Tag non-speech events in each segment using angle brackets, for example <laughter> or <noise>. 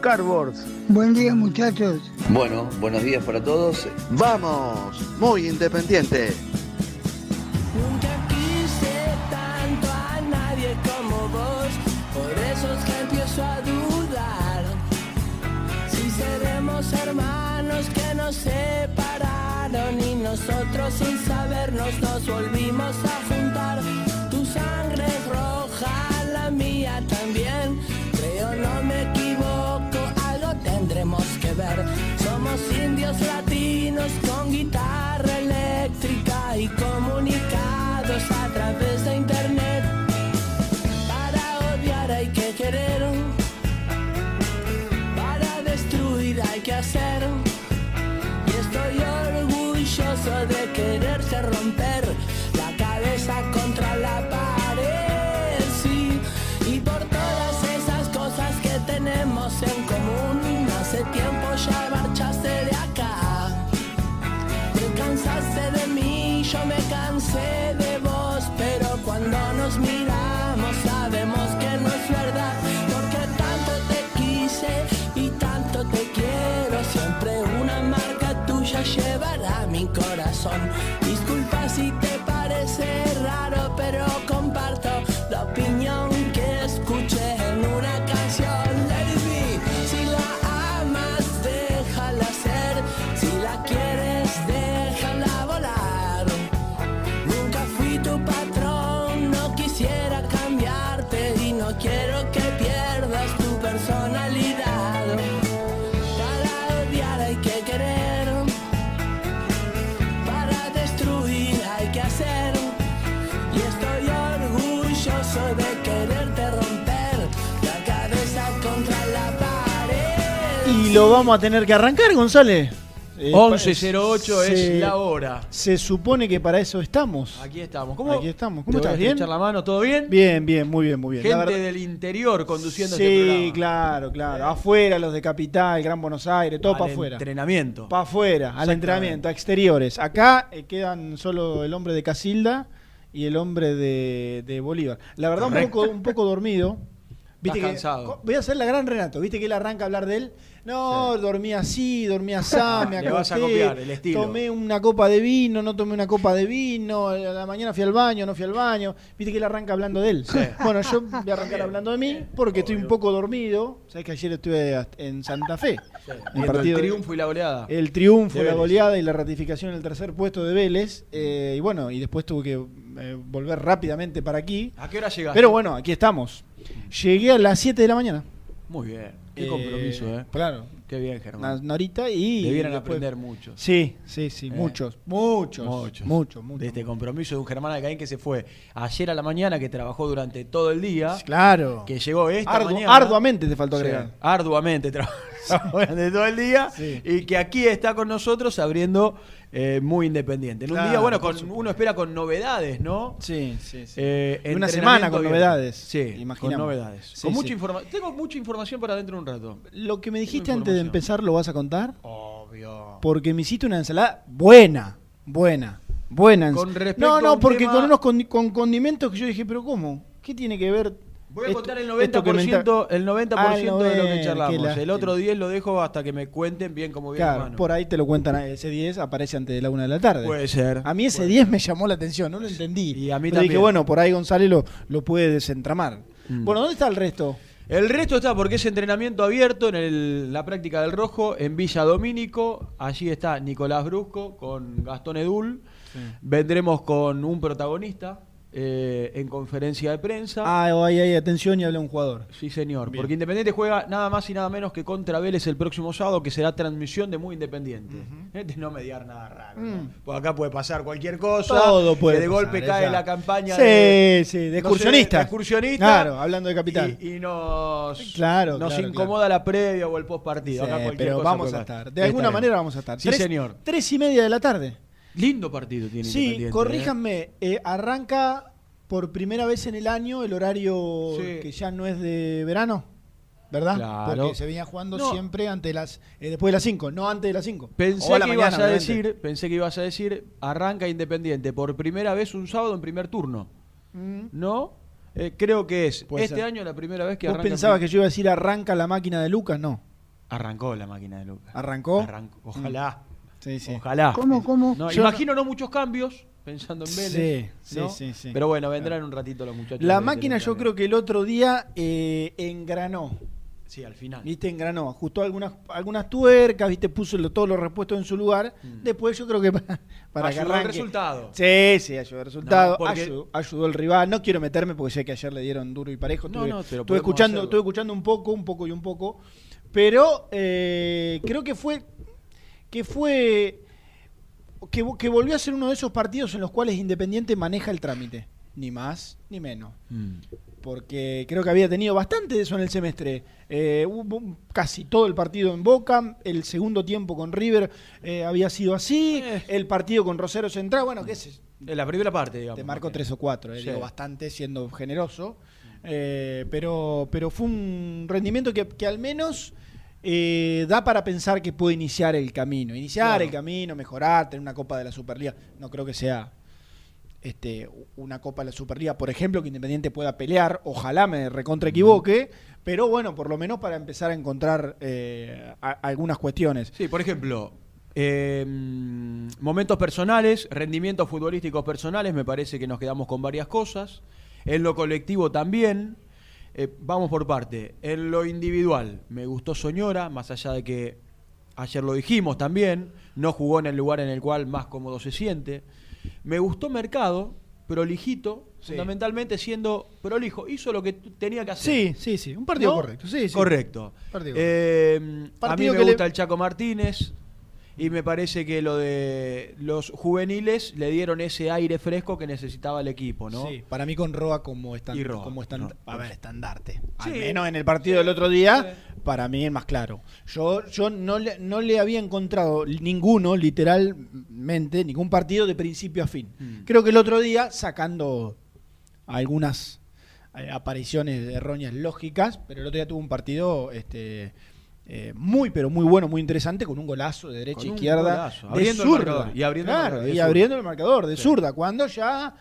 Cardboards. Buen día muchachos. Bueno, buenos días para todos. Vamos, muy independiente. sun lo vamos a tener que arrancar, González. Eh, 11.08 es la hora. Se supone que para eso estamos. Aquí estamos. ¿Cómo, Aquí estamos. ¿Te ¿Cómo voy a estás? ¿Bien? la mano? ¿Todo bien? Bien, bien, muy bien, muy bien. Gente verdad- del interior conduciendo Sí, este programa. claro, claro. Afuera, los de Capital, Gran Buenos Aires, todo para afuera. entrenamiento. Para afuera, al entrenamiento, a exteriores. Acá eh, quedan solo el hombre de Casilda y el hombre de, de Bolívar. La verdad, un poco, un poco dormido. Estás que- cansado. Voy a hacer la gran Renato. Viste que él arranca a hablar de él. No, dormí así, dormí <laughs> así, me Le vas a acosté, copiar el estilo. Tomé una copa de vino, no tomé una copa de vino. A la mañana fui al baño, no fui al baño. Viste que él arranca hablando de él. Bueno, yo voy a arrancar hablando de mí porque estoy un poco dormido. Sabes que ayer estuve en Santa Fe. partido el triunfo y la goleada. el triunfo, De la Vélez. goleada y la ratificación en el tercer puesto de Vélez. eh, y bueno, y después tuve que eh, volver rápidamente para aquí. ¿A qué hora llegaste? Pero bueno, aquí estamos. Llegué a las 7 de la mañana. Muy bien. Qué Eh, compromiso, ¿eh? Claro. Qué bien, Germán. una horita y. Debieran después- aprender muchos. Sí, sí, sí, Eh. muchos, muchos. Muchos. Muchos, muchos. De este compromiso de un Germán Alcaín que se fue ayer a la mañana, que trabajó durante todo el día. Claro. Que llegó esta Ardu- mañana. Arduamente te faltó Sí, agregar. arduamente trabajó <laughs> durante todo el día. Sí. Y que aquí está con nosotros abriendo eh, muy independiente. En un Claro, día, bueno, con, uno espera con novedades, ¿no? Sí, sí, sí. Eh, una semana con novedades, Sí, con imaginamos. novedades. Sí, con sí. mucha informa- Tengo mucha información para dentro de un rato. Lo que me dijiste Tengo antes de información. empezar, ¿lo vas a contar? Obvio. Porque me hiciste una ensalada buena, buena, buena. Con respecto no, a no, un porque tema- con unos con condimentos que yo dije, pero ¿cómo? ¿Qué tiene que ver? Voy a esto- contar el esto que me 90%, está- el 90 Ah, de no, lo eh, que charlamos. El otro 10 lo dejo hasta que me cuenten bien cómo viene Claro, mano. por ahí te lo cuentan, ese 10 aparece antes de la una de la tarde. Puede ser. A mí ese Puede 10 me llamó la atención, no lo entendí. Y a mí Pero dije, también. bueno, por ahí González lo, lo puede desentramar. Mm. Bueno, ¿dónde está el resto? El resto está porque es entrenamiento abierto en el- la práctica del rojo en Villa Domínico. Allí está Nicolás Brusco con Gastón Edul. Vendremos con un protagonista eh, en conferencia de prensa. Ah, ahí hay atención y habla un jugador. Sí, señor. Bien. Porque Independiente juega nada más y nada menos que contra Vélez el próximo sábado, que será transmisión de Muy Independiente. Este no mediar nada raro. ¿no? Mm. Pues acá puede pasar cualquier cosa. Todo puede Que de pasar, golpe esa. cae la campaña Sí, de, sí, de no sé, excursionista. de excursionista. Claro, hablando de capital. Y, y nos, Claro, nos claro, incomoda la previa o el post partido. Sí, Acá cualquier pero cosa vamos puede a estar. De alguna manera vamos a estar. Sí, Tres- señor. Tres y media de la tarde. Lindo partido tiene Sí, Independiente. ¿eh? corríjanme. eh, arranca por primera vez en el año el horario Sí. que ya no es de verano. ¿Verdad? Claro. Porque se venía jugando No. siempre ante las eh, después de las 5, no antes de las 5. Pensé O a la que ibas a obviamente. decir, pensé que ibas a decir, arranca Independiente por primera vez un sábado en primer turno. Mm. ¿No? Eh, creo que es Puede este ser. año la primera vez que ¿Vos arranca. pensabas en que yo iba a decir arranca la máquina de Lucas? No. arrancó la máquina de Lucas. ¿Arrancó? Arrancó. Ojalá. Sí, sí. Ojalá. ¿Cómo, cómo? No, Yo imagino no... muchos cambios pensando en Vélez. Sí, ¿no? sí, sí, sí. Pero bueno, vendrán un ratito los muchachos. La máquina yo creo que el otro día eh, engranó. Sí, al final. ¿Viste? Engranó, ajustó algunas, algunas tuercas, ¿viste? Puso lo- todos los repuestos en su lugar. Después yo creo que <laughs> para, para que Mm. Ayudó el arranque. resultado. Sí, sí, ayudó el resultado. No, porque- ayudó, ayudó el rival. No quiero meterme porque sé que ayer le dieron duro y parejo. No, Estuve, no, pero estuve escuchando, hacerlo. estuve escuchando un poco, un poco y un poco. Pero eh, creo que fue. Que fue. Que, vo- que volvió a ser uno de esos partidos en los cuales Independiente maneja el trámite. Ni más ni menos Mm. porque creo que había tenido bastante de eso en el semestre. Eh, hubo casi todo el partido en Boca, el segundo tiempo con River eh, había sido así, Eh. el partido con Rosario Central, bueno, qué sé, En la primera parte, digamos. te marco tres o cuatro, Sí. digo bastante siendo generoso, pero, pero fue un rendimiento que, que al menos eh, da para pensar que puede iniciar el camino, iniciar Claro. el camino, mejorar, tener una Copa de la Superliga, no creo que sea este, una Copa de la Superliga, por ejemplo, que Independiente pueda pelear, ojalá me recontra equivoque, pero bueno, por lo menos para empezar a encontrar eh, a- algunas cuestiones. Sí, por ejemplo, eh, mm, momentos personales, rendimientos futbolísticos personales, me parece que nos quedamos con varias cosas. En lo colectivo también. Eh, vamos por parte. En lo individual, me gustó Soñora, más allá de que ayer lo dijimos también, no jugó en el lugar en el cual más cómodo se siente. Me gustó Mercado, prolijito, Sí. fundamentalmente siendo prolijo. Hizo lo que tenía que hacer. Sí, sí, sí, un partido ¿No? correcto. Sí, sí. Correcto. Partido Eh, a mí me le- gusta el Chaco Martínez y me parece que lo de los juveniles le dieron ese aire fresco que necesitaba el equipo, ¿no? Sí, para mí con Roa como están, Y Roa, como Roa. a ver, estandarte. Al menos en el partido del otro día, Sí. para mí es más claro. Yo, yo no, le, no le había encontrado ninguno, literalmente, ningún partido de principio a fin. Mm. Creo que el otro día, sacando algunas eh, apariciones erróneas lógicas, pero el otro día tuvo un partido este, eh, muy, pero muy bueno, muy interesante, con un golazo de derecha un izquierda. de zurda. y abriendo el marcador, de y zurda. abriendo el marcador de Sí. zurda, cuando ya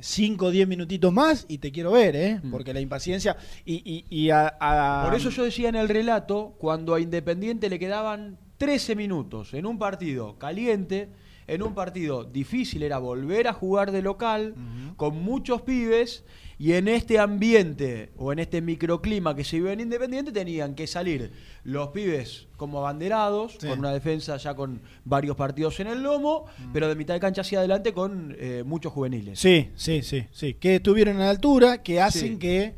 5 o 10 minutitos más y te quiero ver, ¿eh? Mm. Porque la impaciencia y, y- y a, a- Por eso yo decía en el relato, cuando a Independiente le quedaban 13 minutos en un partido caliente, en un partido difícil, era volver a jugar de local, con muchos pibes, y en este ambiente o en este microclima que se vive en Independiente tenían que salir los pibes como abanderados, Sí. con una defensa ya con varios partidos en el lomo, pero de mitad de cancha hacia adelante con eh, muchos juveniles. Sí, sí, sí, sí. Que estuvieron a la altura, que hacen Sí. que.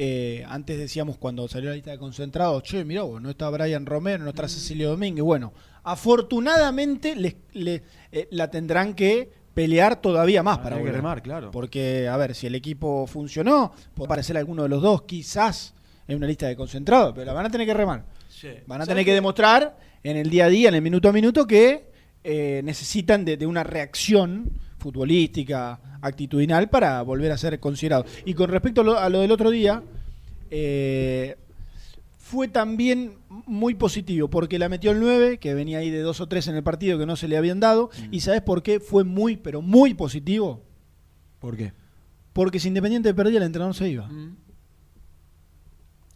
eh, antes decíamos cuando salió la lista de concentrados, che, mirá vos, no está Brian Romero, no está Mm. Cecilio Domínguez. Bueno, afortunadamente les- le- eh, la tendrán que pelear todavía más Ah, para volver. remar, claro. Porque, a ver, si el equipo funcionó, puede aparecer alguno de los dos, quizás en una lista de concentrados, pero la van a tener que remar. Sí. Van a ¿Sabes tener que demostrar en el día a día, en el minuto a minuto, que eh, necesitan de, de una reacción futbolística, actitudinal, para volver a ser considerados. Y con respecto a lo, a lo del otro día, eh, fue también muy positivo, porque la metió el 9, que venía ahí de dos o tres en el partido que no se le habían dado. Mm. ¿Y sabes por qué fue muy, pero muy positivo? ¿Por qué? Porque si Independiente perdía, el entrenador se iba. Mm.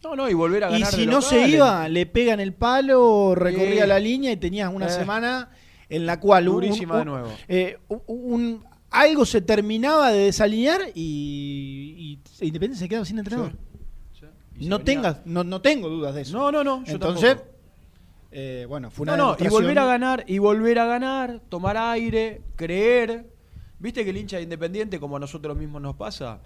No, no, y volver a Y ganar. si de no se iba, le pegan el palo, recorría la línea y tenías una Eh. semana en la cual un- de nuevo. eh, un- algo se terminaba de desalinear y, y Independiente se quedaba sin entrenador. Sí. No, venía- tengas, no, no tengo dudas de eso. No, no, no. yo Entonces, eh, bueno, fue una No, no, y volver a ganar, y volver a ganar, tomar aire, creer. ¿Viste que el hincha de Independiente, como a nosotros mismos nos pasa,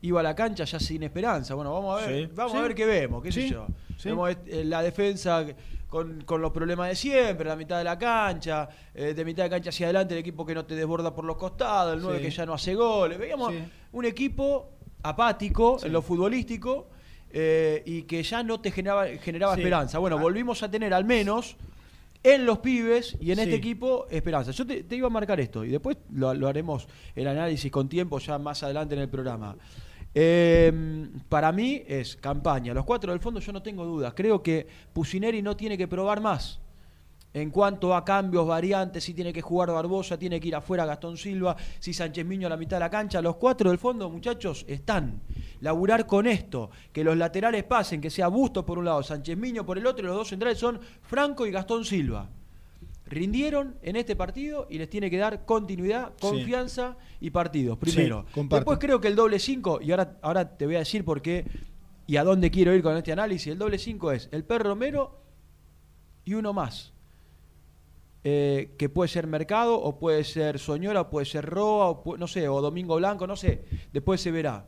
iba a la cancha ya sin esperanza? Bueno, vamos a ver, Sí, vamos sí. a ver qué vemos, qué sé yo. Vemos eh, la defensa con, con los problemas de siempre, la mitad de la cancha, eh, de mitad de cancha hacia adelante el equipo que no te desborda por los costados, el 9 Sí. que ya no hace goles. Veíamos un equipo apático en lo futbolístico eh, y que ya no te generaba, generaba Sí. esperanza. Bueno, Ah. volvimos a tener al menos en los pibes y en Sí. este equipo esperanza. Yo te, te iba a marcar esto y después lo, lo haremos el análisis con tiempo ya más adelante en el programa. Eh, para mí es campaña. Los cuatro del fondo yo no tengo dudas. Creo que Pusineri no tiene que probar más. En cuanto a cambios, variantes, si tiene que jugar Barbosa, tiene que ir afuera Gastón Silva, si Sánchez Miño a la mitad de la cancha, los cuatro del fondo, muchachos, están. Laburar con esto, que los laterales pasen, que sea Busto por un lado, Sánchez Miño por el otro, y los dos centrales son Franco y Gastón Silva. Rindieron en este partido y les tiene que dar continuidad, Sí. confianza y partidos. Primero. Después creo que el doble 5, y ahora, ahora te voy a decir por qué y a dónde quiero ir con este análisis. El doble 5 es el Per Romero y uno más. Eh, que puede ser Mercado, o puede ser Soñora, o puede ser Roa, o no sé, o Domingo Blanco, no sé. Después se verá.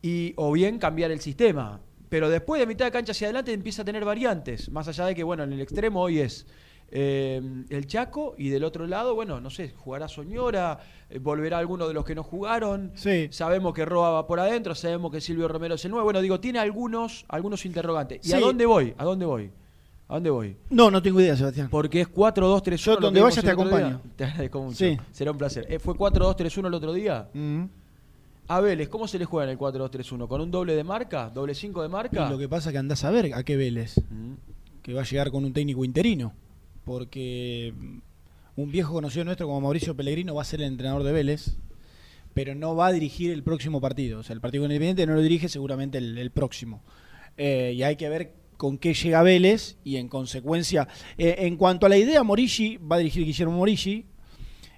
Y, o bien cambiar el sistema. Pero después de mitad de cancha hacia adelante empieza a tener variantes. Más allá de que, bueno, en el extremo hoy es eh, el Chaco y del otro lado, bueno, no sé, jugará Soñora, eh, volverá alguno de los que no jugaron. Sí. Sabemos que Roa va por adentro, sabemos que Silvio Romero es el nuevo. Bueno, digo, tiene algunos, algunos interrogantes. ¿Y a dónde voy? ¿A dónde voy? ¿A dónde voy? No, no tengo idea, Sebastián. Porque es 4-2-3-1. Yo donde vayas te acompaño. <laughs> Te agradezco mucho. Sí. Será un placer. Eh, ¿Fue 4-2-3-1 el otro día? Mm. A Vélez, ¿cómo se le juega en el 4-2-3-1? ¿Con un doble de marca? ¿Doble 5 de marca? Y lo que pasa es que andás a ver a qué Vélez, Mm. que va a llegar con un técnico interino, porque un viejo conocido nuestro como Mauricio Pellegrino va a ser el entrenador de Vélez, pero no va a dirigir el próximo partido. O sea, el partido Independiente no lo dirige seguramente el, el próximo. Eh, y hay que ver con qué llega Vélez y en consecuencia, eh, en cuanto a la idea, Morici va a dirigir Guillermo Morici.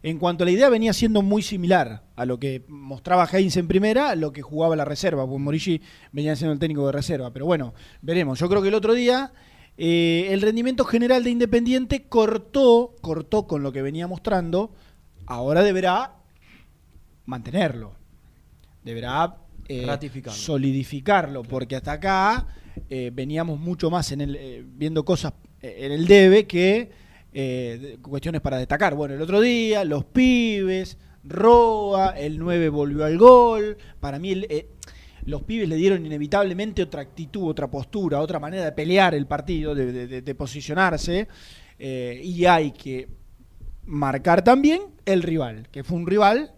En cuanto a la idea, venía siendo muy similar a lo que mostraba Heinz en primera, a lo que jugaba la reserva, porque Morici venía siendo el técnico de reserva. Pero bueno, veremos. Yo creo que el otro día eh, el rendimiento general de Independiente cortó, cortó con lo que venía mostrando. Ahora deberá mantenerlo. Deberá eh, solidificarlo, porque hasta acá eh, veníamos mucho más en el, eh, viendo cosas eh, en el debe que cuestiones para destacar. Bueno, el otro día, los pibes, Roa, el 9 volvió al gol. Para mí, el, los pibes le dieron inevitablemente otra actitud, otra postura, otra manera de pelear el partido, de, posicionarse. y hay que marcar también el rival, que fue un rival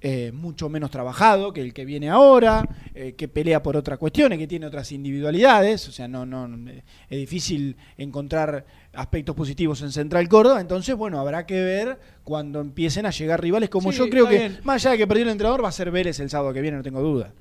eh, mucho menos trabajado que el que viene ahora, eh, que pelea por otras cuestiones, que tiene otras individualidades, o sea, no, no, eh, es difícil encontrar aspectos positivos en Central Córdoba, entonces, bueno, habrá que ver cuando empiecen a llegar rivales como Sí, yo creo que, bien. más allá de que perdió el entrenador, va a ser Vélez el sábado que viene, no tengo duda.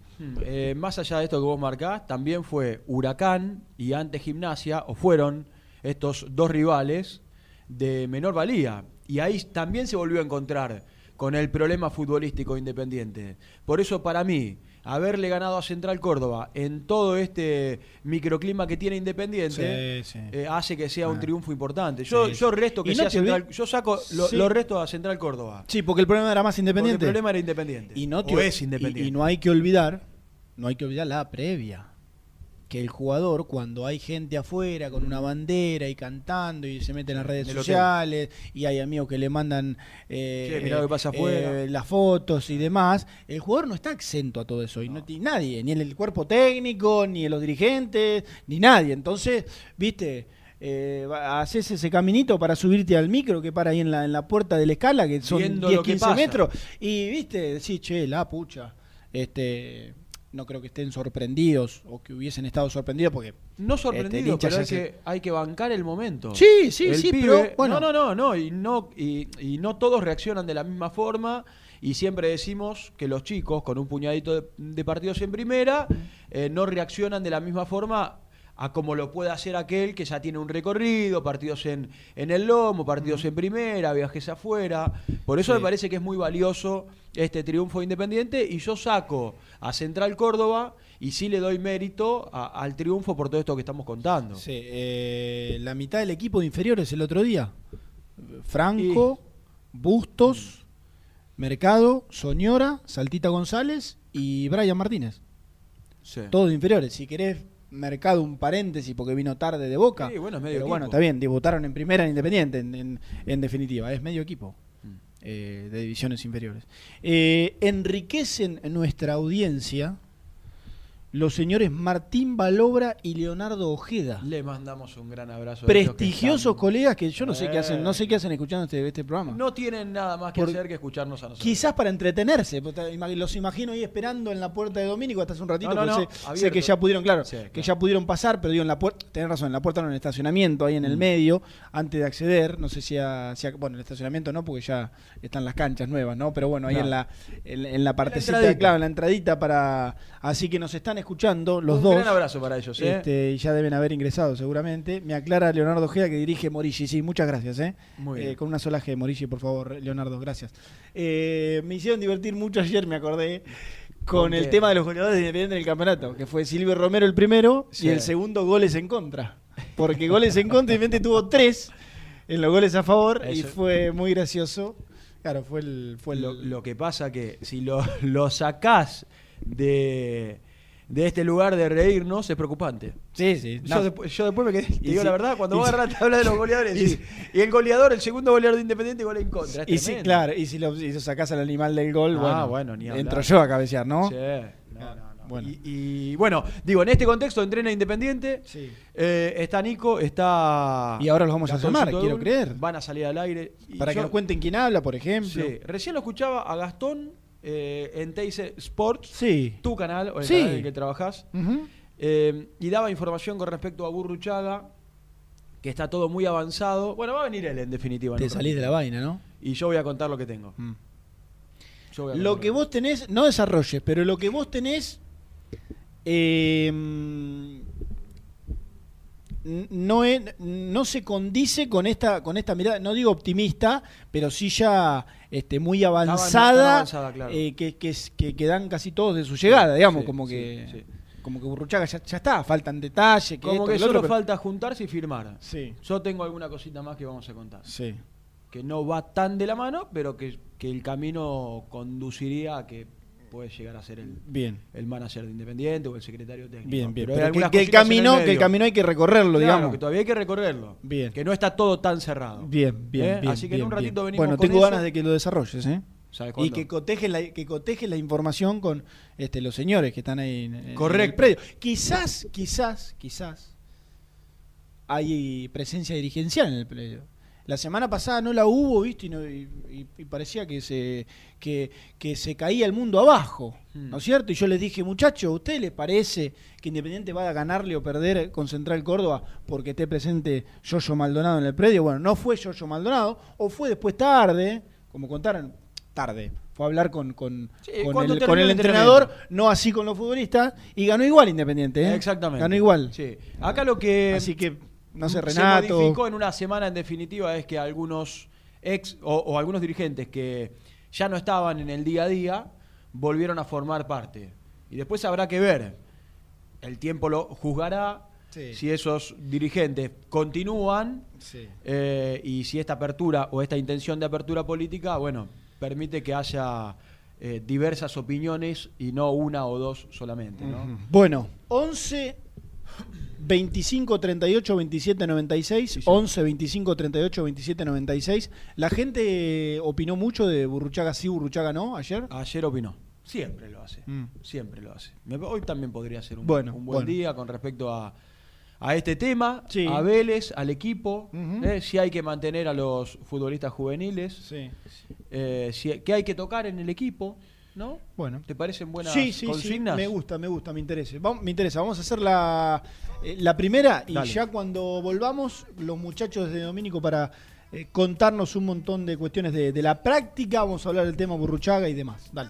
Eh, más allá de esto que vos marcás, también fue Huracán y antes Gimnasia, o fueron estos dos rivales de menor valía. Y ahí también se volvió a encontrar con el problema futbolístico independiente. Por eso, para mí, haberle ganado a Central Córdoba en todo este microclima que tiene Independiente Sí, sí. eh, hace que sea un Ah. triunfo importante. Yo, Sí, yo resto que no sea Central, yo saco lo, Sí. lo resto a Central Córdoba. Sí, porque el problema era más Porque independiente. el problema era Independiente. Y no, O es Independiente. y- y no hay que olvidar, no hay que olvidar la previa. Que el jugador, cuando hay gente afuera con una bandera y cantando y se mete en las redes hotel. sociales y hay amigos que le mandan eh, Sí, que pasa afuera. eh, las fotos y demás, el jugador no está exento a todo eso. Y no, y nadie, ni el cuerpo técnico, ni los dirigentes, ni nadie. Entonces, viste. Eh, haces ese caminito para subirte al micro que para ahí en la, en la puerta de la escala, que son Viendo 10, lo que 15 pasa. metros, y viste, decís, che, la pucha, este, no creo que estén sorprendidos o que hubiesen estado sorprendidos porque No Este, el sorprendido, hincha pero hay que, hay que bancar el momento. Sí, sí, El sí, pibe- pero, bueno. No, no, no, no, y no, y, y no todos reaccionan de la misma forma. Y siempre decimos que los chicos, con un puñadito de, de partidos en primera, eh, no reaccionan de la misma forma a como lo puede hacer aquel que ya tiene un recorrido, partidos en, en el lomo, partidos en primera, viajes afuera. Por eso Sí. me parece que es muy valioso este triunfo independiente y yo saco a Central Córdoba y sí le doy mérito a- al triunfo por todo esto que estamos contando. Sí, eh, la mitad del equipo de inferiores el otro día. Franco, Bustos, Mercado, Soñora, Saltita González y Brian Martínez. Sí. Todos de inferiores. Si querés, Mercado un paréntesis porque vino tarde de Boca. Sí, bueno, es medio Pero equipo. bueno, está bien, debutaron en primera en Independiente, en, en- en definitiva. Es medio equipo Mm. eh, de divisiones inferiores. Eh, enriquecen nuestra audiencia los señores Martín Balobra y Leonardo Ojeda. Le mandamos un gran abrazo. que prestigiosos están- colegas que yo no sé qué hacen, no sé Eh. qué hacen escuchando este, este programa. No tienen nada más que Por- hacer que escucharnos a nosotros. Quizás para entretenerse, ima- los imagino ahí esperando en la puerta de Domínico hasta hace un ratito, No, no, porque no, sé- que ya pudieron, claro, Sí, que claro. ya pudieron pasar, pero digo en la puerta, tenés razón, en la puerta no en el estacionamiento, ahí en el Mm. medio, antes de acceder, no sé si, a, si a- bueno, el estacionamiento no, porque ya están las canchas nuevas, ¿no? Pero bueno, ahí en la en, en la partecita, claro, en la entradita para, así que nos están escuchando los un dos. gran abrazo para ellos. ¿eh? Este, y ya deben haber ingresado seguramente. Me aclara Leonardo Ojeda que dirige Morici. Sí, muchas gracias. ¿eh? Muy Eh, bien. con una sola G, Morici, por favor, Leonardo, gracias. Eh, me hicieron divertir mucho ayer, me acordé, con ¿Con el qué? tema de los goleadores de Independiente en el campeonato, que fue Silvio Romero el primero Sí. y el segundo goles en contra. Porque goles en contra, Independiente tuvo tres en los goles a favor y fue muy gracioso. Claro, fue el. Fue el Lo, lo que pasa que si lo, lo sacás de, de este lugar de reírnos es preocupante. sí, sí. Yo, no. después, yo después me quedé, te Y digo si- la verdad, cuando vos si- agarrás la tabla de los <laughs> goleadores y el goleador, el segundo goleador de Independiente, gol en contra. Es Y sí, claro, y si lo, lo sacás al animal del gol, Ah, bueno, bueno, entro yo a cabecear, ¿no? Sí, no, no, no. Bueno. Y, y, bueno, digo, en este contexto entrena Independiente. Sí. eh, está Nico, está. Y ahora los vamos a Citodul, quiero creer. Van a salir al aire. Y Para que nos cuenten quién habla, por ejemplo. Sí, recién lo escuchaba a Gastón eh, en Teise Sports, Sí. tu canal, o el Sí. canal en el que trabajás. Eh, y daba información con respecto a Burruchaga, que está todo muy avanzado. Bueno, va a venir él en definitiva. Te salís de la vaina, ¿no? Y yo voy a contar lo que tengo. Mm. Lo que vos tenés, no desarrolles, pero lo que vos tenés eh, n- no, es- no se condice con esta, con esta mirada, no digo optimista, pero sí ya este, muy avan- avanzada, tan avanzada, claro. eh, que, que, que, que dan casi todos de su llegada, digamos, sí, como que sí. como que Burruchaga ya, ya está, faltan detalles, que Como esto, que que lo solo otro, pero- falta juntarse y firmar. Sí, Yo tengo alguna cosita más que vamos a contar. sí. Que no va tan de la mano, pero que, que el camino conduciría a que puede llegar a ser el, Bien. el manager de Independiente o el secretario técnico. Bien, bien. Pero hay Pero que, el camino, que el camino hay que recorrerlo, Claro, digamos. que todavía hay que recorrerlo. Bien. Que no está todo tan cerrado. Bien, bien, ¿Eh? bien. Así que en un ratito venimos Bueno, con tengo eso. ganas de que lo desarrolles, ¿eh? ¿Sabes Y que cotejes la, que cotejes la información con este, los señores que están ahí en, en Correcto. el predio. Quizás, quizás, quizás hay presencia dirigencial en el predio. La semana pasada no la hubo, ¿viste? Y, no- y- y- y parecía que se, que, que se caía el mundo abajo. ¿no es cierto? Y yo les dije, muchachos, ¿a ustedes les parece que Independiente va a ganarle o perder con Central Córdoba porque esté presente Yoyo Maldonado en el predio? Bueno, no fue Yoyo Maldonado, o fue después tarde, como contaron, tarde. Fue a hablar con, con, Sí, con cuando el, con el entrenador, no así con los futbolistas, y ganó igual Independiente, ¿eh? Exactamente. Ganó igual. Sí. Acá lo que. Así que, no sé, se modificó en una semana en definitiva es que algunos ex o, o algunos dirigentes que ya no estaban en el día a día volvieron a formar parte. Y después habrá que ver. El tiempo lo juzgará Sí. si esos dirigentes continúan Sí. eh, y si esta apertura o esta intención de apertura política, bueno, permite que haya eh, diversas opiniones y no una o dos solamente. Bueno, 11 25 38 27 96, Sí, señor. 11 25 38 27 96. La gente opinó mucho de Burruchaga sí, Burruchaga no ayer. Ayer opinó. Siempre lo hace. Mm. Siempre lo hace. Hoy también podría ser un, Bueno, un buen bueno. día con respecto a, a este tema, Sí. a Vélez, al equipo. Eh, si hay que mantener a los futbolistas juveniles, Sí. eh, si- qué hay que tocar en el equipo. ¿No? Bueno. ¿Te parecen buenas Sí, sí, sí, consignas? me gusta, me gusta, me interesa. Vamos, me interesa. Vamos a hacer la, eh, la primera y Dale. ya cuando volvamos, los muchachos de Domínico para eh, contarnos un montón de cuestiones de, de la práctica, vamos a hablar del tema Burruchaga y demás. Dale.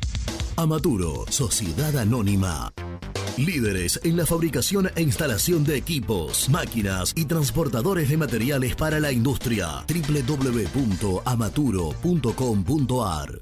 Amaturo, Sociedad Anónima. Líderes en la fabricación e instalación de equipos, máquinas y transportadores de materiales para la industria. www.amaturo.com.ar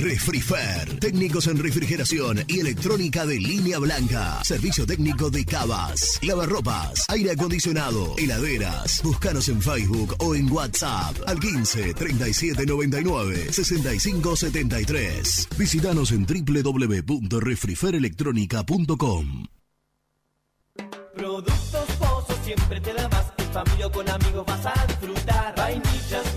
Refrifer, técnicos en refrigeración y electrónica de línea blanca. Servicio técnico de cavas, lavarropas, aire acondicionado, heladeras. Búscanos en Facebook o en WhatsApp al 15 37 99 65 73. Visítanos en www.refriferelectronica.com. Productos Pozos siempre te da más. En familia o con amigos vas a disfrutar. Vainillas,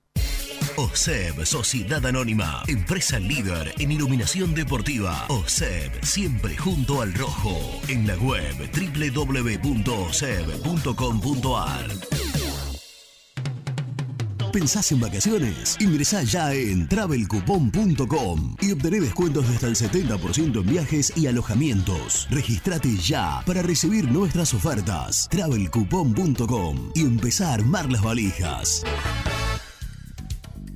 OSEB, Sociedad Anónima, empresa líder en iluminación deportiva. OSEB, siempre junto al rojo. En la web www.oseb.com.ar. ¿Pensás en vacaciones? Ingresá ya en travelcoupon.com y obtené descuentos de hasta el 70% en viajes y alojamientos. Registrate ya para recibir nuestras ofertas. travelcoupon.com y empezá a armar las valijas.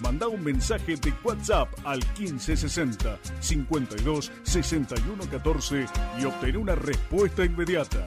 Manda un mensaje de WhatsApp al 1560 52 61 14 y obtén una respuesta inmediata.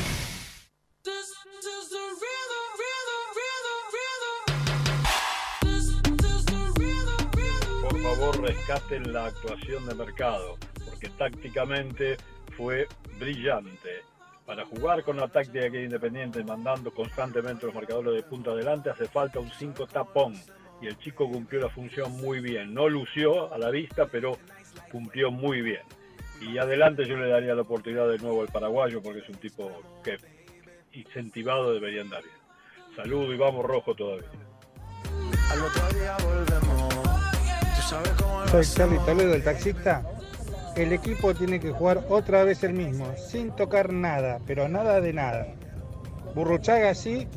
Rescaten la actuación de Mercado, porque tácticamente fue brillante. Para jugar con la táctica que Independiente, mandando constantemente los marcadores de punta adelante, hace falta un 5 tapón. Y el chico cumplió la función muy bien. No lució a la vista, pero cumplió muy bien. Y adelante yo le daría la oportunidad de nuevo al paraguayo, porque es un tipo que incentivado debería andar bien. Saludo y vamos rojo todavía. Al otro día volvemos. Soy. Charlie Toledo, el taxista. El equipo tiene que jugar otra vez el mismo, sin tocar nada, pero nada de nada. Burruchaga sí,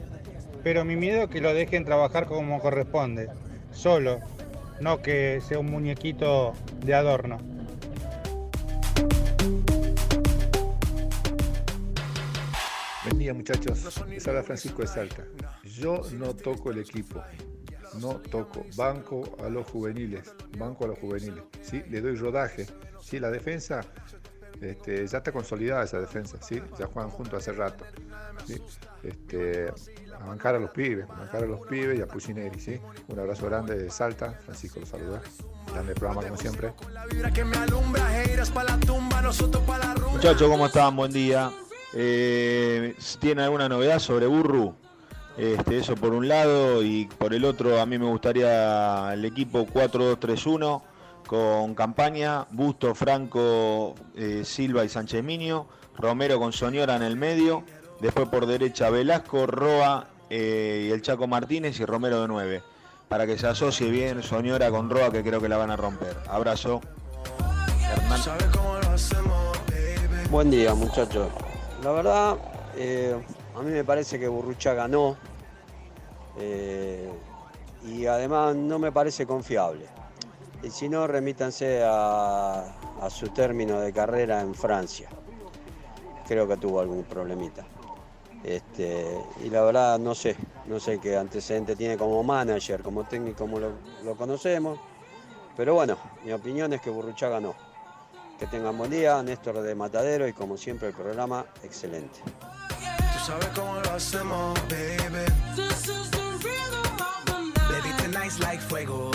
pero mi miedo es que lo dejen trabajar como corresponde, solo, no que sea un muñequito de adorno. Buen día muchachos, les habla Francisco de Salta. Yo no toco el equipo, no toco, banco a los juveniles, banco a los juveniles, ¿sí? le doy rodaje. ¿sí? La defensa este, ya está consolidada esa defensa, ¿sí? ya juegan juntos hace rato. ¿sí? Este, a bancar a los pibes, a bancar a los pibes y a Pucineri. ¿sí? Un abrazo grande de Salta, Francisco los saluda. Grande programa como siempre. Muchachos, ¿cómo están? Buen día. Eh, ¿Tienen alguna novedad sobre Burru? Este, eso por un lado y por el otro a mí me gustaría el equipo 4-2-3-1 con campaña, Busto, Franco, eh, Silva y Sánchez Minio, Romero con Soñora en el medio, después por derecha Velasco, Roa eh, y el Chaco Martínez y Romero de 9, para que se asocie bien Soñora con Roa que creo que la van a romper. Abrazo. Hernán. Buen día, muchachos. La verdad, eh, a mí me parece que Burrucha ganó eh, y además no me parece confiable. Y si no, remítanse a, su término de carrera en Francia. Creo que tuvo algún problemita. Este, y la verdad no sé, no sé qué antecedente tiene como manager, como técnico, como lo, lo conocemos. Pero bueno, mi opinión es que Burrucha ganó. Que tengan buen día, Néstor de Matadero y como siempre el programa excelente. Sabes cómo lo hacemos, baby. Baby, tonight's like fuego.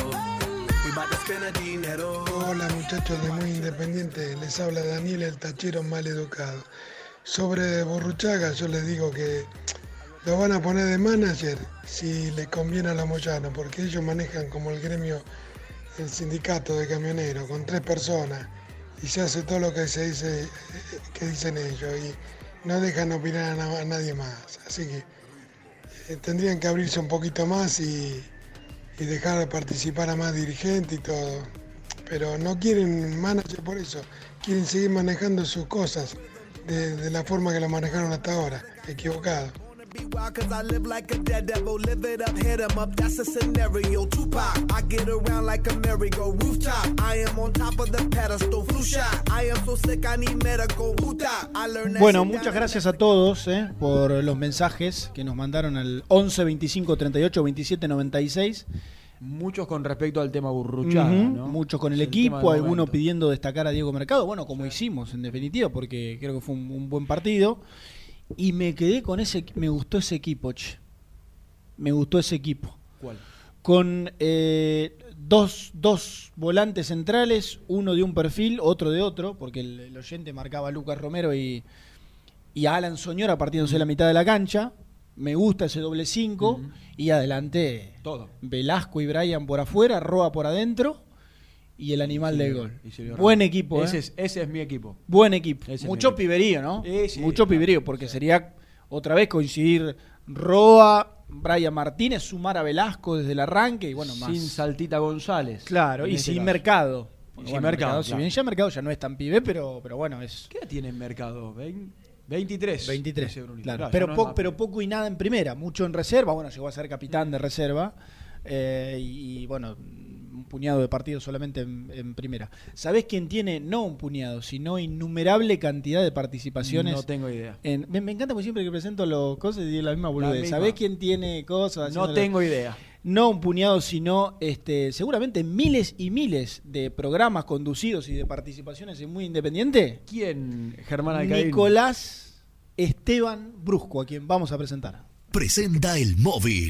We bout to spend the dinero. Hola muchachos de Muy Independiente, les habla Daniel el tachero mal educado. Sobre Borruchaga yo les digo que lo van a poner de manager si le conviene a la Moyano, porque ellos manejan como el gremio el sindicato de camioneros con tres personas y se hace todo lo que se dice, eh, que dicen ellos y no dejan opinar a, na- a nadie más. Así que eh, tendrían que abrirse un poquito más y, y dejar de participar a más dirigentes y todo. Pero no quieren manager por eso, quieren seguir manejando sus cosas de, de la forma que lo manejaron hasta ahora, equivocado. Be wild cause I live like a daredevil. Live it up, hit 'em up, that's a scenario. Tupac, I get around like a merry-go rooftop. I am on top of the pedestal, flu shot. I am so sick, I need medical. I learned that Bueno, muchas gracias a todos eh, por los mensajes que nos mandaron al 11 25 38 27 96. Muchos con respecto al tema Burruchaga, Ujú, ¿no? Muchos con el equipo, algunos pidiendo destacar a Diego Mercado, bueno, como hicimos en definitiva, porque creo que fue un, un buen partido. Y me quedé con ese, me gustó ese equipo, che. Me gustó ese equipo. ¿Cuál? Con eh, dos, dos volantes centrales, uno de un perfil, otro de otro, porque el, el oyente marcaba a Lucas Romero y, y a Alan Soñora partiéndose la mitad de la cancha. Me gusta ese doble 5 y adelante Todo. Velasco y Brian por afuera, Roa por adentro y el animal Sí, del gol. Buen equipo, Ese ¿eh? es, ese es mi equipo. Buen equipo. Ese Mucho piberío, ¿no? Sí, Mucho piberío, porque sería otra vez coincidir Roa, Brian Martínez, sumar a Velasco desde el arranque y bueno, más. Sin Saltita González. Claro, en y este sin caso. mercado. Y sin bueno, mercado. Si claro. bien ya mercado ya no es tan pibe, pero, pero bueno, es. ¿Qué edad tiene en mercado? ¿Vein- 23. 23, Ese Brunito. claro. Claro, pero, no po- pero poco y nada en primera, mucho en reserva. Bueno, llegó a ser capitán de reserva. eh, y, y, bueno, puñado de partidos solamente en, en primera. ¿Sabés quién tiene, no un puñado, sino innumerable cantidad de participaciones? No tengo idea. en- me, me encanta porque siempre que presento los cosas digo la misma boludez. misma. ¿Sabés quién tiene cosas? No tengo idea. No un puñado, sino este, seguramente miles y miles de programas conducidos y de participaciones en Muy Independiente. ¿Quién, Germán Alcaín? Nicolás Esteban Brusco, a quien vamos a presentar. Presenta el móvil.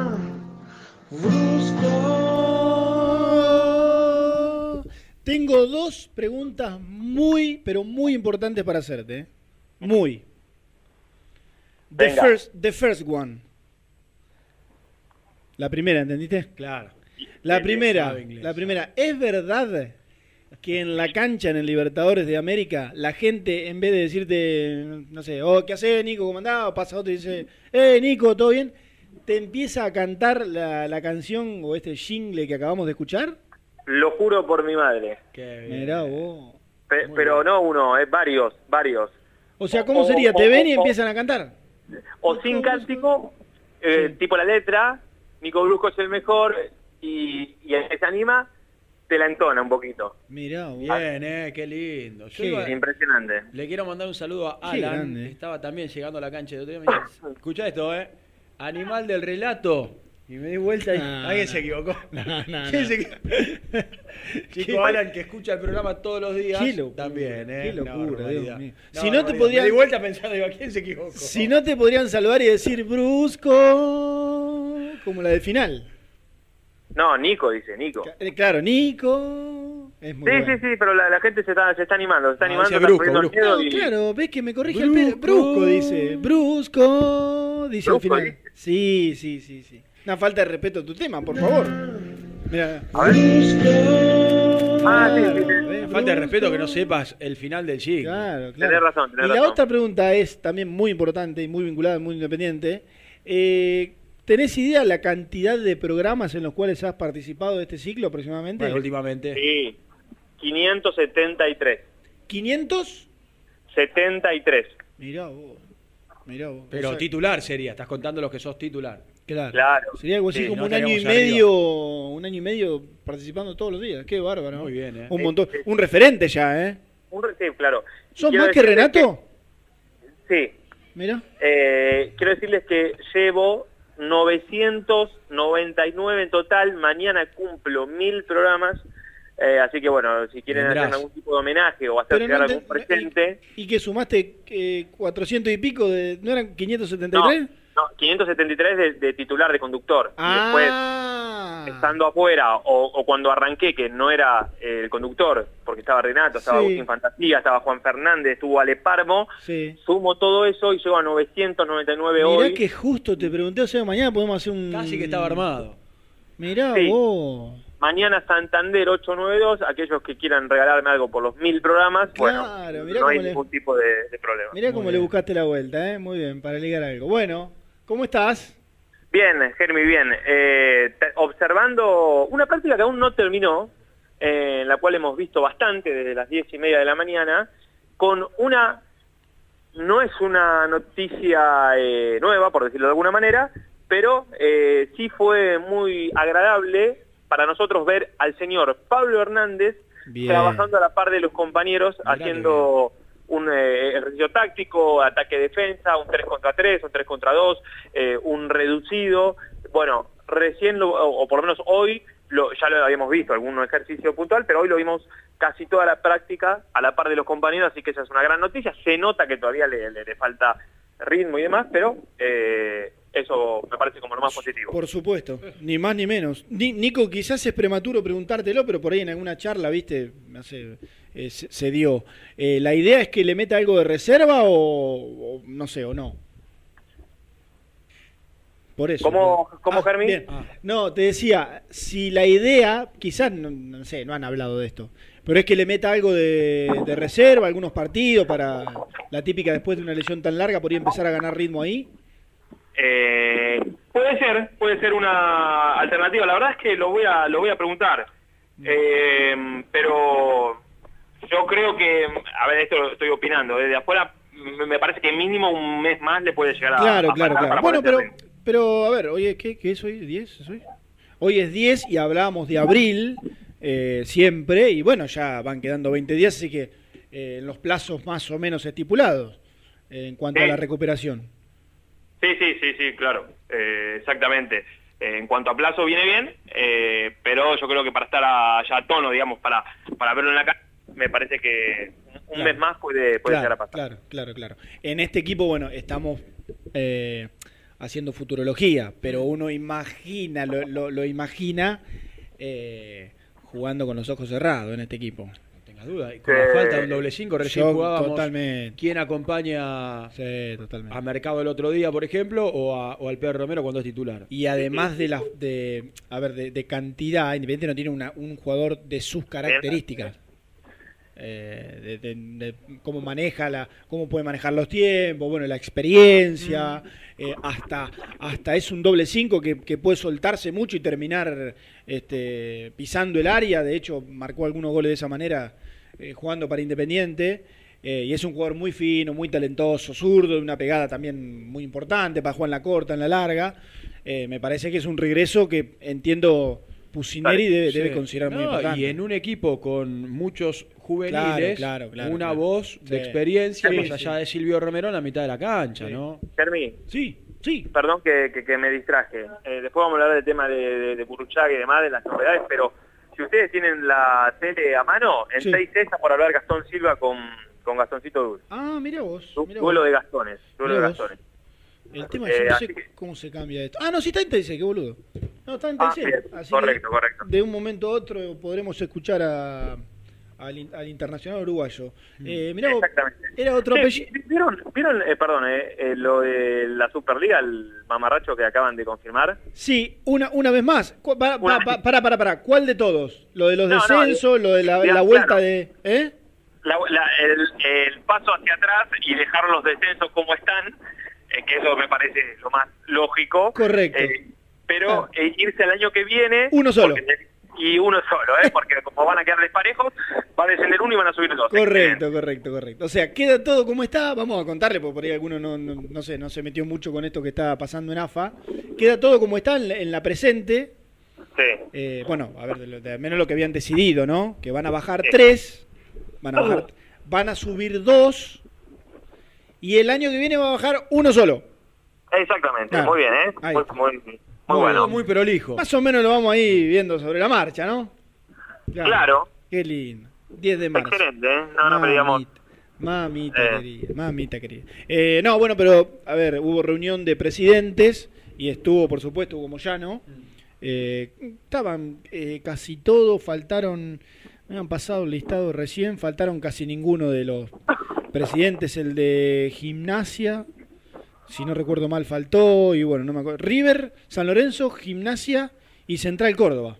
Brusco. Tengo dos preguntas muy, pero muy importantes para hacerte. ¿eh? Muy. The Venga. first, the first one. La primera, ¿entendiste? Claro. La primera, la primera. ¿Es verdad que en la cancha en el Libertadores de América la gente en vez de decirte, no sé, oh, ¿qué haces, Nico? ¿Cómo andás? O pasa otro y dice, eh, Nico, ¿todo bien? ¿Te empieza a cantar la, la canción o este jingle que acabamos de escuchar? Lo juro por mi madre. Mirá vos. Pe- pero no uno, es varios, varios. O sea, ¿cómo O- sería? o- ¿Te ven y o- empiezan a cantar? O sin cántico, eh, tipo la letra, Nico Brusco es el mejor y, y el que se anima te la entona un poquito. Mirá vos. Bien, eh, qué lindo. Yo Qué iba- impresionante. le quiero mandar un saludo a Qué Alan. Estaba también llegando a la cancha de otro día. me dice, Escucha esto, eh. Animal del relato. Y me di vuelta y No, alguien no. se equivocó. No, <laughs> no, ¿Quién no. se equivocó? <laughs> Chico Alan, que escucha el programa todos los días. Qué locura, también, eh. qué locura. Dios mío. Si no te podrían- Me di vuelta pensando, digo, ¿a quién se equivocó? Si no te podrían saludar y decir brusco, como la del final. No, Nico dice, Nico. Claro, Nico. Es muy Sí, bueno. sí, sí, pero la, la gente se está, se está animando, se está No, animando, y- claro, ves que me corrige el pedo. Brusco dice. Brusco, dice al final. Sí, sí, sí, sí. Una falta de respeto a tu tema, por favor. Mira. A ver. Ah, sí, sí, sí. Una falta de respeto que no sepas el final del chico. Claro, claro. Tenés razón, tenés y la razón. otra pregunta es también muy importante y muy vinculada, muy independiente. Eh, ¿Tenés idea la cantidad de programas en los cuales has participado de este ciclo aproximadamente? Bueno, últimamente. Sí, 573. ¿500? 73. Mirá vos. Mirá vos. Pero O sea, titular sería, estás contando los que sos titular. Claro. Claro. Sería algo así Sí, como no un año y arriba. medio, un año y medio participando todos los días. Qué bárbaro. Muy bien, ¿eh? Un montón, un referente ya, ¿eh? Un sí, claro. ¿Sos más que Renato? que- sí. Mira. Eh, quiero decirles que llevo 999 en total. Mañana cumplo mil programas. Eh, así que bueno, si quieren hacer algún tipo de homenaje o hacer llegar no te- algún presente, ¿Y que sumaste eh, 400 y pico? de ¿No eran 573? no, 573 de, de titular de conductor. Ah. Y después, estando afuera o, o cuando arranqué, que no era eh, el conductor, porque estaba Renato, estaba Sí. Agustín Fantasía, estaba Juan Fernández, estuvo Ale Parmo, Sí. sumo todo eso y llego a 999 hoy. Mirá que justo te pregunté, o sea, mañana podemos hacer un... Casi que estaba armado. Mirá Sí. vos. Mañana Santander 892, aquellos que quieran regalarme algo por los mil programas, Claro, bueno, mirá no hay le- ningún tipo de, de problema. Mirá cómo le buscaste la vuelta, ¿eh? Muy bien, para ligar algo. Bueno, ¿cómo estás? Bien, Germi, bien. Eh, observando una práctica que aún no terminó, eh, en la cual hemos visto bastante desde las diez y media de la mañana, con una, no es una noticia eh, nueva, por decirlo de alguna manera, pero eh, sí fue muy agradable para nosotros ver al señor Pablo Hernández Bien. trabajando a la par de los compañeros, Mirá haciendo un eh, ejercicio táctico, ataque-defensa, un 3 contra 3, un 3 contra 2, eh, un reducido. Bueno, recién, lo- o, o por lo menos hoy, lo- ya lo habíamos visto, algún ejercicio puntual, pero hoy lo vimos casi toda la práctica a la par de los compañeros, así que esa es una gran noticia. Se nota que todavía le, le- le falta ritmo y demás, pero eh, eso me parece como lo más positivo. Por supuesto, ni más ni menos. Ni- Nico, quizás es prematuro preguntártelo, pero por ahí en alguna charla, viste, no sé, eh, se, se dio. Eh, ¿La idea es que le meta algo de reserva o, o no sé, o no? Por eso. ¿Cómo, cómo Ah, Germi? bien. No, te decía, si la idea, quizás, no, no sé, no han hablado de esto, pero es que le meta algo de, de reserva, algunos partidos para la típica después de una lesión tan larga, podría empezar a ganar ritmo ahí. Eh, puede ser, puede ser una alternativa. La verdad es que lo voy a, lo voy a preguntar. Eh, pero yo creo que, a ver, esto lo estoy opinando, desde afuera me parece que mínimo un mes más le puede llegar a Claro, a claro, claro. Bueno, pero, pero a ver, oye, ¿qué, qué es hoy? ¿10 es hoy? Hoy es 10 y hablábamos de abril eh, siempre y bueno, ya van quedando 20 días, así que eh, en los plazos más o menos estipulados eh, en cuanto a la recuperación. Sí, sí, sí, sí, claro, eh, exactamente. Eh, en cuanto a plazo viene bien, eh, pero yo creo que para estar a, ya a tono, digamos, para, para verlo en la cara, me parece que un Claro. mes más puede, puede claro, llegar a pasar. Claro, claro, claro. En este equipo, bueno, estamos eh, haciendo futurología, pero uno imagina, lo, lo- lo imagina eh, jugando con los ojos cerrados en este equipo. Tengas duda. Y con la falta de un doble 5, recién Yo jugábamos. totalmente. ¿Quién acompaña Sí, totalmente. a Mercado el otro día, por ejemplo, o, a- o al Pedro Romero cuando es titular? Y además de la de, a ver, de, de cantidad, Independiente no tiene una- un jugador de sus características. Eh, de, de- de cómo maneja la, cómo puede manejar los tiempos, bueno, la experiencia, eh, hasta, hasta es un doble 5 que, que puede soltarse mucho y terminar este, pisando el área. De hecho, marcó algunos goles de esa manera eh, jugando para Independiente. Eh, y es un jugador muy fino, muy talentoso, zurdo, de una pegada también muy importante para jugar en la corta, en la larga. Eh, me parece que es un regreso que entiendo Pusineri debe, debe considerar muy importante. Y en un equipo con muchos juveniles, Claro, claro, claro, una claro. voz de Sí. experiencia, Sí, más sí. allá de Silvio Romero en la mitad de la cancha, ¿no? Fermi. Sí, sí. Perdón que, que- que me distraje. Eh, después vamos a hablar del tema de, de, de Burruchaga y demás, de las novedades, pero si ustedes tienen la tele a mano, en Sí. 6 está por hablar Gastón Silva con, con Gastoncito Dulce. Ah, mira vos. Mirá duelo vos. de Gastones. Duelo de. Gastones. El tema Eh, es yo no sé que- cómo se cambia esto. Ah, no, sí está en TC, qué boludo. No, está en Ah, TC. así correcto, correcto. De un momento a otro podremos escuchar a, al, al internacional uruguayo. Eh, mirá vos, era otro apellido. ¿vi- ¿Vieron, vieron eh, perdón, eh, eh, lo de la Superliga, el mamarracho que acaban de confirmar? Sí, una, una vez más. Cu- pa- pa- Una- pa- Pará, pará, pará. ¿Cuál de todos? ¿Lo de los No, no, descensos? ¿Lo de la, vuelta claro. de.? ¿Eh? La- la- el, el paso hacia atrás y dejar los descensos como están, eh, que eso me parece lo más lógico. Correcto. Eh, pero eh, irse al año que viene... Uno solo. porque- y uno solo, ¿eh? porque como van a quedar desparejos, va a descender uno y van a subir dos. Correcto, correcto, correcto. O sea, queda todo como está. Vamos a contarle, porque por ahí alguno no, no, no sé, no se metió mucho con esto que está pasando en AFA. Queda todo como está en la, en la presente. Sí. Eh, bueno, a ver, de, de al menos lo que habían decidido, ¿no? Que van a bajar tres, van a bajar, van a subir dos, y el año que viene va a bajar uno solo. Exactamente, Claro. muy bien, ¿eh? Ahí Muy, está. Muy, muy bueno. Muy prolijo. Más o menos lo vamos ahí viendo sobre la marcha, ¿no? Claro. Qué lindo. 10 de marzo. Excelente, ¿eh? No, no, pero digamos... Mamita Eh. querida, mamita querida. Eh, no, bueno, pero, a ver, hubo reunión de presidentes y estuvo, por supuesto, Hugo Moyano. Eh, estaban eh, casi todos, faltaron, me han pasado el listado recién, faltaron casi ninguno de los presidentes, el de gimnasia, si no recuerdo mal, faltó, y bueno, no me acuerdo. River, San Lorenzo, gimnasia y Central Córdoba.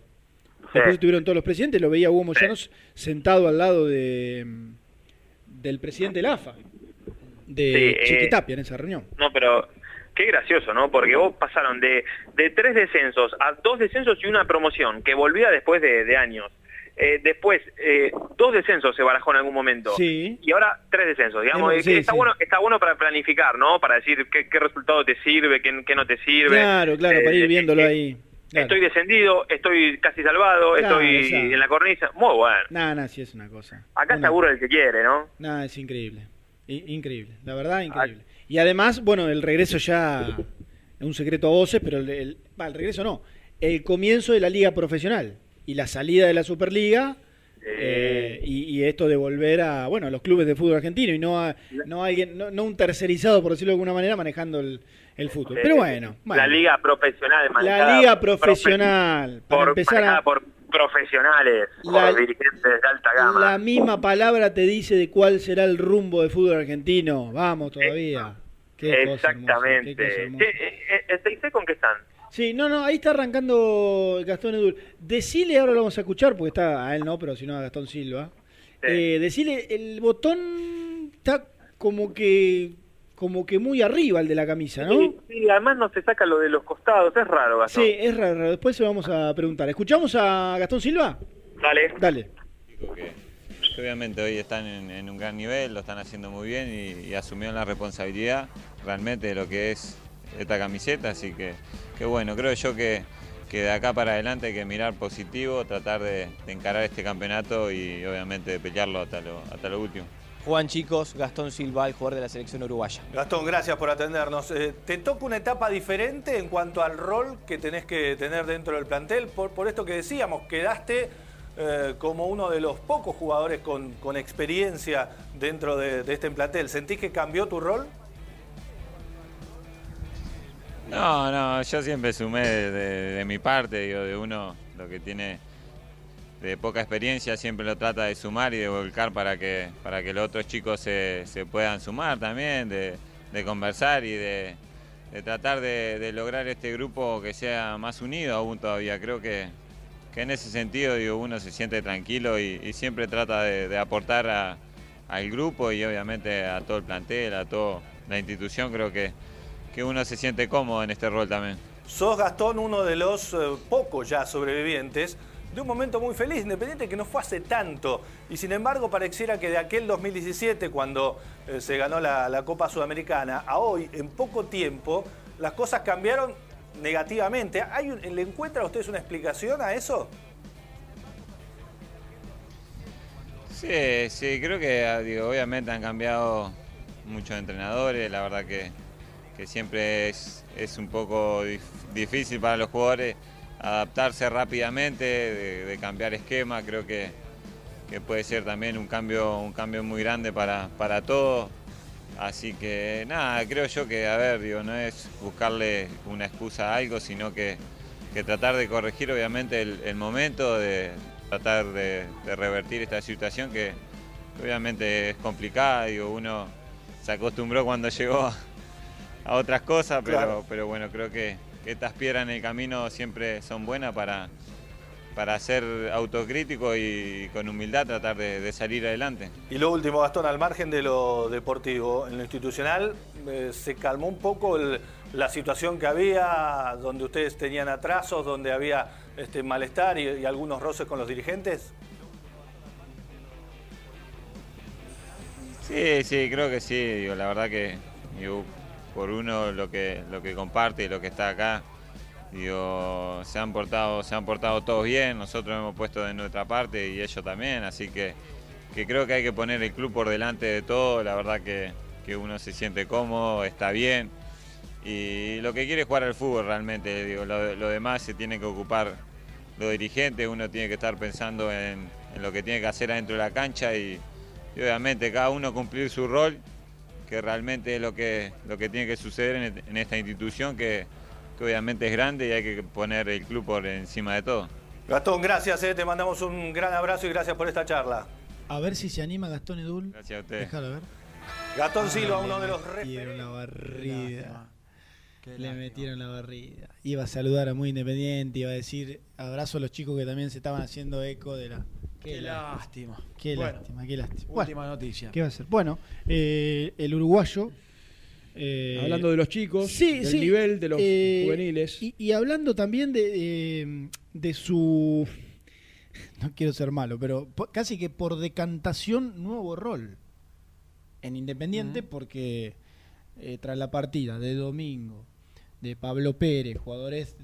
Después estuvieron todos los presidentes, lo veía Hugo Moyano sentado al lado de del presidente de la AFA, de Sí, eh, en esa reunión. No, pero qué gracioso, ¿no? Porque vos pasaron de, de tres descensos a dos descensos y una promoción, que volvía después de, de años. Eh, después, eh, dos descensos se barajó en algún momento. Sí. Y ahora tres descensos. Digamos, eh, sí, está, sí. Bueno, está bueno para planificar, ¿no? Para decir qué, qué resultado te sirve, qué, qué no te sirve. Claro, claro, para Eh, ir viéndolo eh, ahí. Claro. Estoy descendido, estoy casi salvado, Claro, estoy en la cornisa. Muy bueno. Nada, nada, sí es una cosa. Acá se aburre el que quiere, ¿no? Nada, es increíble. I- increíble, la verdad, increíble. Y además, bueno, el regreso ya es un secreto a voces, pero el, el- el regreso no. El comienzo de la liga profesional y la salida de la Superliga eh, y, y esto de volver a, bueno, a los clubes de fútbol argentino y no a, no a alguien, no, no un tercerizado, por decirlo de alguna manera, manejando el, el fútbol. Pero bueno, bueno. La liga profesional. la liga por- profesional, para por, empezar manejada a... por profesionales, La- por dirigentes de alta gama. La misma palabra te dice de cuál será el rumbo del fútbol argentino. Vamos todavía. Qué cosa hermosa, Exactamente. qué cosa hermosa. Eh, eh, ¿Seisé con qué están? Sí, no, no, ahí está arrancando Gastón Edul. Decile, ahora lo vamos a escuchar, porque está a él no, pero si no a Gastón Silva. Eh, decile, el botón está como que como que muy arriba el de la camisa, ¿no? Sí, sí, además no se saca lo de los costados, es raro, Gastón. Sí, es raro, después se lo vamos a preguntar. ¿Escuchamos a Gastón Silva? Dale. Dale. que obviamente hoy están en, en un gran nivel, lo están haciendo muy bien y, y asumieron la responsabilidad realmente de lo que es esta camiseta, así que, que bueno, creo yo que, que de acá para adelante hay que mirar positivo, tratar de, de encarar este campeonato y obviamente de pelearlo hasta lo, hasta lo último. Juan Chicos, Gastón Silva, el jugador de la selección uruguaya. Gastón, gracias por atendernos. Eh, ¿Te toca una etapa diferente en cuanto al rol que tenés que tener dentro del plantel? Por, por esto que decíamos, quedaste eh, como uno de los pocos jugadores con, con experiencia dentro de, de este plantel. ¿Sentís que cambió tu rol? No, no, yo siempre sumé de, mi parte, digo, de uno lo que tiene de poca experiencia siempre lo trata de sumar y de volcar para que, para que los otros chicos se, se puedan sumar también, de, de conversar y de, de tratar de, de lograr este grupo que sea más unido aún todavía. Creo que, que en ese sentido digo, uno se siente tranquilo y, siempre trata de, de aportar a- al grupo y obviamente a todo el plantel, a toda la institución. Creo que, que uno se siente cómodo en este rol también. Sos, Gastón, uno de los eh, pocos ya sobrevivientes de un momento muy feliz, independiente que no fue hace tanto. Y sin embargo, pareciera que de aquel 2017, cuando eh, se ganó la, la Copa Sudamericana, a hoy, en poco tiempo, las cosas cambiaron negativamente. ¿Hay un- ¿Le encuentra a ustedes una explicación a eso? Sí, sí, creo que ah, digo, obviamente han cambiado muchos entrenadores, la verdad que, siempre es, es un poco dif- difícil para los jugadores adaptarse rápidamente, de, cambiar esquema, creo que, que puede ser también un cambio, un cambio muy grande para, para todos. Así que nada, creo yo que, a ver, digo, no es buscarle una excusa a algo, sino que, que tratar de corregir obviamente el, momento, de tratar de, revertir esta situación que, obviamente es complicada, digo, uno se acostumbró cuando llegó a otras cosas, pero, Claro. pero bueno, creo que, que estas piedras en el camino siempre son buenas para, para ser autocrítico y con humildad tratar de, de salir adelante. Y lo último, Gastón, al margen de lo deportivo, en lo institucional, eh, se calmó un poco el- la situación que había, donde ustedes tenían atrasos, donde había este, malestar y, y algunos roces con los dirigentes. Sí, sí, creo que sí. Digo, la verdad que digo, por uno lo que, lo que comparte y lo que está acá, digo, se han portado, se han portado todos bien, nosotros hemos puesto de nuestra parte y ellos también, así que, que creo que hay que poner el club por delante de todo, la verdad que, que uno se siente cómodo, está bien. y lo que quiere es jugar al fútbol realmente. Digo, lo, demás se tiene que ocupar los dirigentes, uno tiene que estar pensando en, en lo que tiene que hacer adentro de la cancha y, y obviamente cada uno cumplir su rol, que realmente es lo que, lo que tiene que suceder en, en esta institución que, que obviamente es grande y hay que poner el club por encima de todo. Gastón, gracias, eh, te mandamos un gran abrazo y gracias por esta charla. A ver si se anima Gastón Edul. Gracias a ustedes. Déjalo ver. Gastón Silva, uno de le los metieron la barrida. Qué Le lástima. metieron la barrida. Iba a saludar a Muy Independiente, iba a decir abrazo a los chicos que también se estaban haciendo eco de la. Qué lástima. Qué Bueno, lástima, qué lástima. Última noticia. ¿Qué va a ser? Bueno, eh, el uruguayo. eh, Hablando de los chicos, sí, del sí, nivel de los eh, juveniles. Y, y hablando también de, de, de su. No quiero ser malo, pero casi que por decantación, nuevo rol en Independiente, porque tras la partida de domingo de Pablo Pérez, jugadores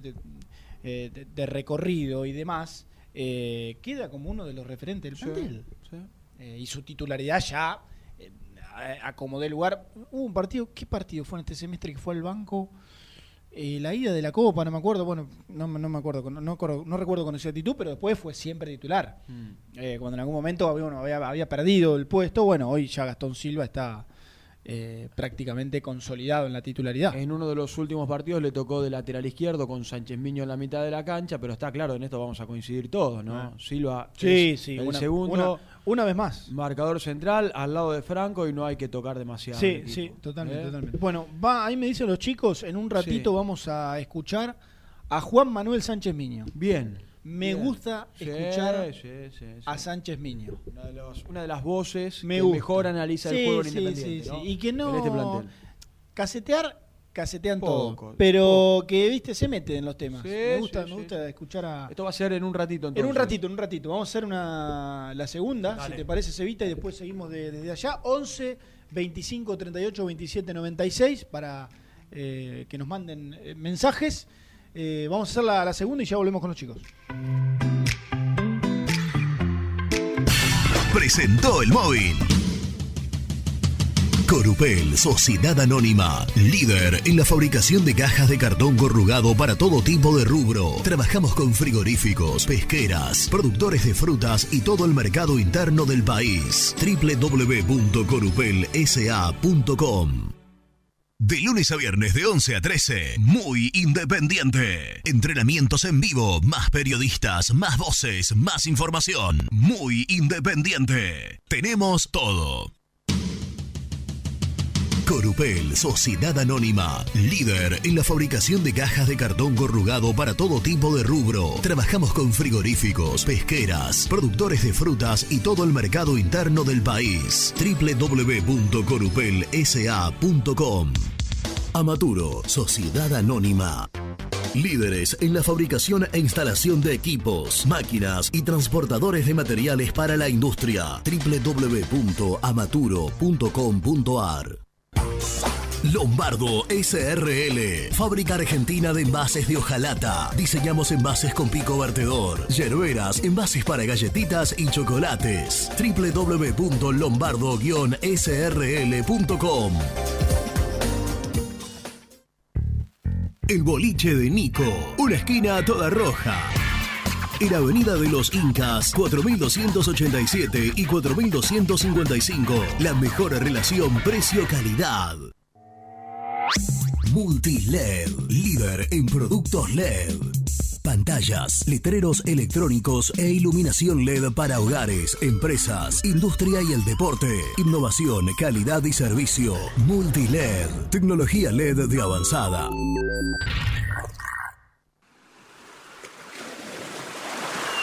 de recorrido y demás, eh, queda como uno de los referentes del Sí, plantel. sí. Eh, y su titularidad ya eh, acomodó el lugar. Hubo un partido, ¿qué partido fue en este semestre que fue al banco? Eh, la ida de la Copa, no me acuerdo, bueno, no, me- no me acuerdo, no, no, acuerdo- no recuerdo con exactitud, pero después fue siempre titular. Mm. Eh, cuando en algún momento había, uno había, había perdido el puesto, bueno, hoy ya Gastón Silva está eh, prácticamente consolidado en la titularidad. En uno de los últimos partidos le tocó de lateral izquierdo con Sánchez Miño en la mitad de la cancha, pero está claro, en esto vamos a coincidir todos, ¿no? Ah. Silva Sí, es sí, el una- segundo, una- una vez más. marcador central al lado de Franco y no hay que tocar demasiado. Sí, sí, totalmente, ¿eh? totalmente. Bueno, va, ahí me dicen los chicos, en un ratito vamos a escuchar a Juan Manuel Sánchez Miño. Bien. Me bien. gusta Sí, escuchar sí, sí, sí. a Sánchez Miño. Una de, los- una de las voces Me que gusta. mejor analiza el juego en Independiente. Y que no- En este plantel. Casetear, casetean Poco, todo. Pero que, viste, se mete en los temas. Me gusta, me escuchar a. Esto va a ser en un ratito En entonces. un ratito, en un ratito. Vamos a hacer una, la segunda, Dale. si te parece, Cevita, y después seguimos de- desde allá. 11 25 38 27 96 para eh, que nos manden eh, mensajes. Eh, vamos a hacer la, la segunda y ya volvemos con los chicos. Presentó el móvil. Corupel, Sociedad Anónima, líder en la fabricación de cajas de cartón corrugado para todo tipo de rubro. Trabajamos con frigoríficos, pesqueras, productores de frutas y todo el mercado interno del país. www.corupelsa.com de lunes a viernes de 11 a 13, muy independiente. Entrenamientos en vivo, más periodistas, más voces, más información. Muy independiente. Tenemos todo. Corupel, Sociedad Anónima, líder en la fabricación de cajas de cartón corrugado para todo tipo de rubro. Trabajamos con frigoríficos, pesqueras, productores de frutas y todo el mercado interno del país. www.corupelsa.com Amaturo, Sociedad Anónima. Líderes en la fabricación e instalación de equipos, máquinas y transportadores de materiales para la industria. www.amaturo.com.ar Lombardo SRL, fábrica argentina de envases de hojalata. Diseñamos envases con pico vertedor, yerberas, envases para galletitas y chocolates. www.lombardo-srl.com El boliche de Nico, una esquina toda roja. En Avenida de los Incas, 4287 y 4255. La mejor relación precio-calidad. Multiled, líder en productos LED. Pantallas, letreros electrónicos e iluminación LED para hogares, empresas, industria y el deporte. Innovación, calidad y servicio. Multiled, tecnología LED de avanzada.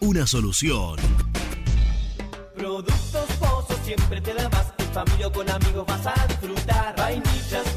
una solución. Productos Pozo siempre te da más. En familia o con amigos vas a disfrutar. Vainillas,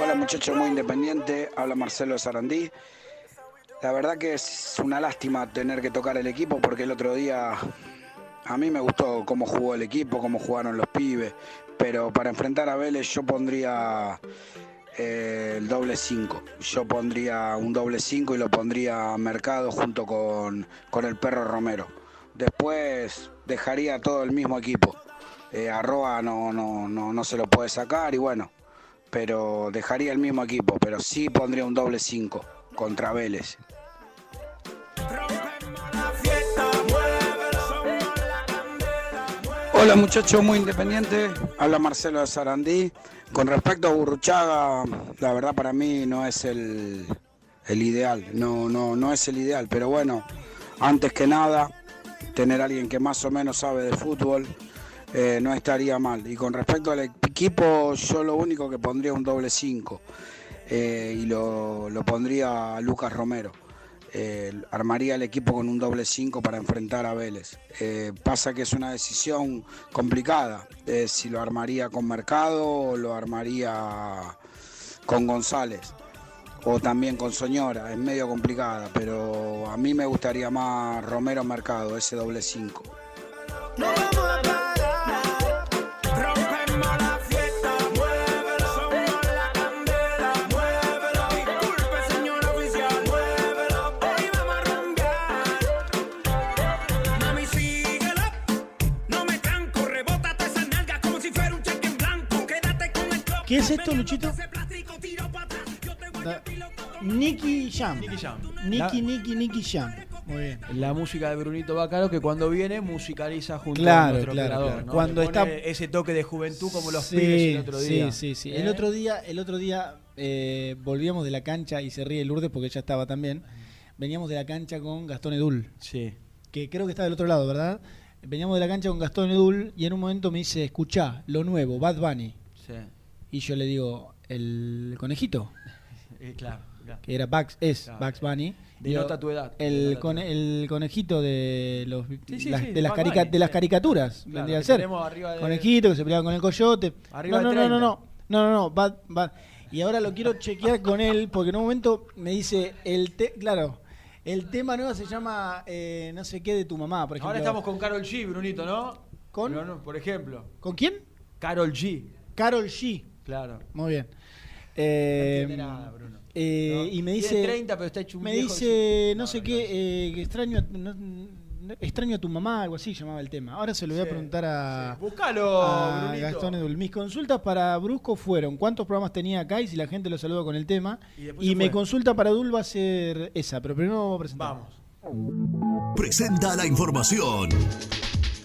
Hola muchachos muy independiente, habla Marcelo Sarandí. La verdad que es una lástima tener que tocar el equipo porque el otro día a mí me gustó cómo jugó el equipo, cómo jugaron los pibes, pero para enfrentar a Vélez yo pondría eh, el doble 5. Yo pondría un doble 5 y lo pondría a Mercado junto con, con el perro Romero. Después dejaría todo el mismo equipo. Eh, a Roa no, no, no, no se lo puede sacar y bueno, pero dejaría el mismo equipo, pero sí pondría un doble 5 contra Vélez. Hola muchachos, muy independiente. Habla Marcelo de Sarandí. Con respecto a Burruchaga, la verdad para mí no es el, el ideal. No, no, no es el ideal. Pero bueno, antes que nada, tener a alguien que más o menos sabe de fútbol eh, no estaría mal. Y con respecto al equipo, yo lo único que pondría un doble 5. y lo, lo pondría Lucas Romero. Eh, armaría el equipo con un doble 5 para enfrentar a Vélez. Eh, pasa que es una decisión complicada, eh, si lo armaría con Mercado o lo armaría con González o también con Soñora, es medio complicada, pero a mí me gustaría más Romero Mercado, ese doble 5. ¿Qué es esto, Luchito? Nicky Jam. Nicky Jam. Nicky, Nicky, Nicky Jam. Muy bien. La música de Brunito Bacaro que cuando viene musicaliza junto Claro, a nuestro claro, creador. claro. ¿no? Cuando Le pone está- ese toque de juventud como los Sí, pibes el otro día. Sí, sí, sí. ¿Eh? El otro día, el otro día eh, volvíamos de la cancha y se ríe Lourdes porque ella estaba también. Veníamos de la cancha con Gastón Edul. Sí. Que creo que está del otro lado, ¿verdad? Veníamos de la cancha con Gastón Edul y en un momento me dice, escuchá, lo nuevo, Bad Bunny. Sí. Y yo le digo, el conejito, <laughs> Eh, claro, que era Bugs, es. Bugs Bunny. Denota tu edad. El, conejito de los sí, las- sí, de, las Bugs carica- Bunny, de las sí. caricaturas, Claro, vendría a ser. de- Conejito que se peleaba con el coyote. Arriba no, de no, no, no, 30. no, no, no, no, Bad- Bad. Y ahora lo quiero chequear con él porque en un momento me dice el te claro, el tema nuevo se llama eh, no sé qué de tu mamá, por ejemplo. Ahora estamos con Carol G, Brunito, ¿no? ¿Con? No, no, por ejemplo. ¿Con quién? Carol G. Carol G. Claro. Muy bien. Eh, entiende nada, Bruno. Eh, No, y me tiene dice 30, pero está hecho un me viejo dice no, sé qué eh, que extraño extraño a tu mamá algo así llamaba el tema ahora se lo voy a Sí, preguntar a, Buscalo, a. Gastón Edul mis consultas para Brusco fueron cuántos programas tenía acá y si la gente lo saluda con el tema Y y, mi fue. consulta para Edul va a ser esa pero primero vamos a presentar Vamos. Presenta la información.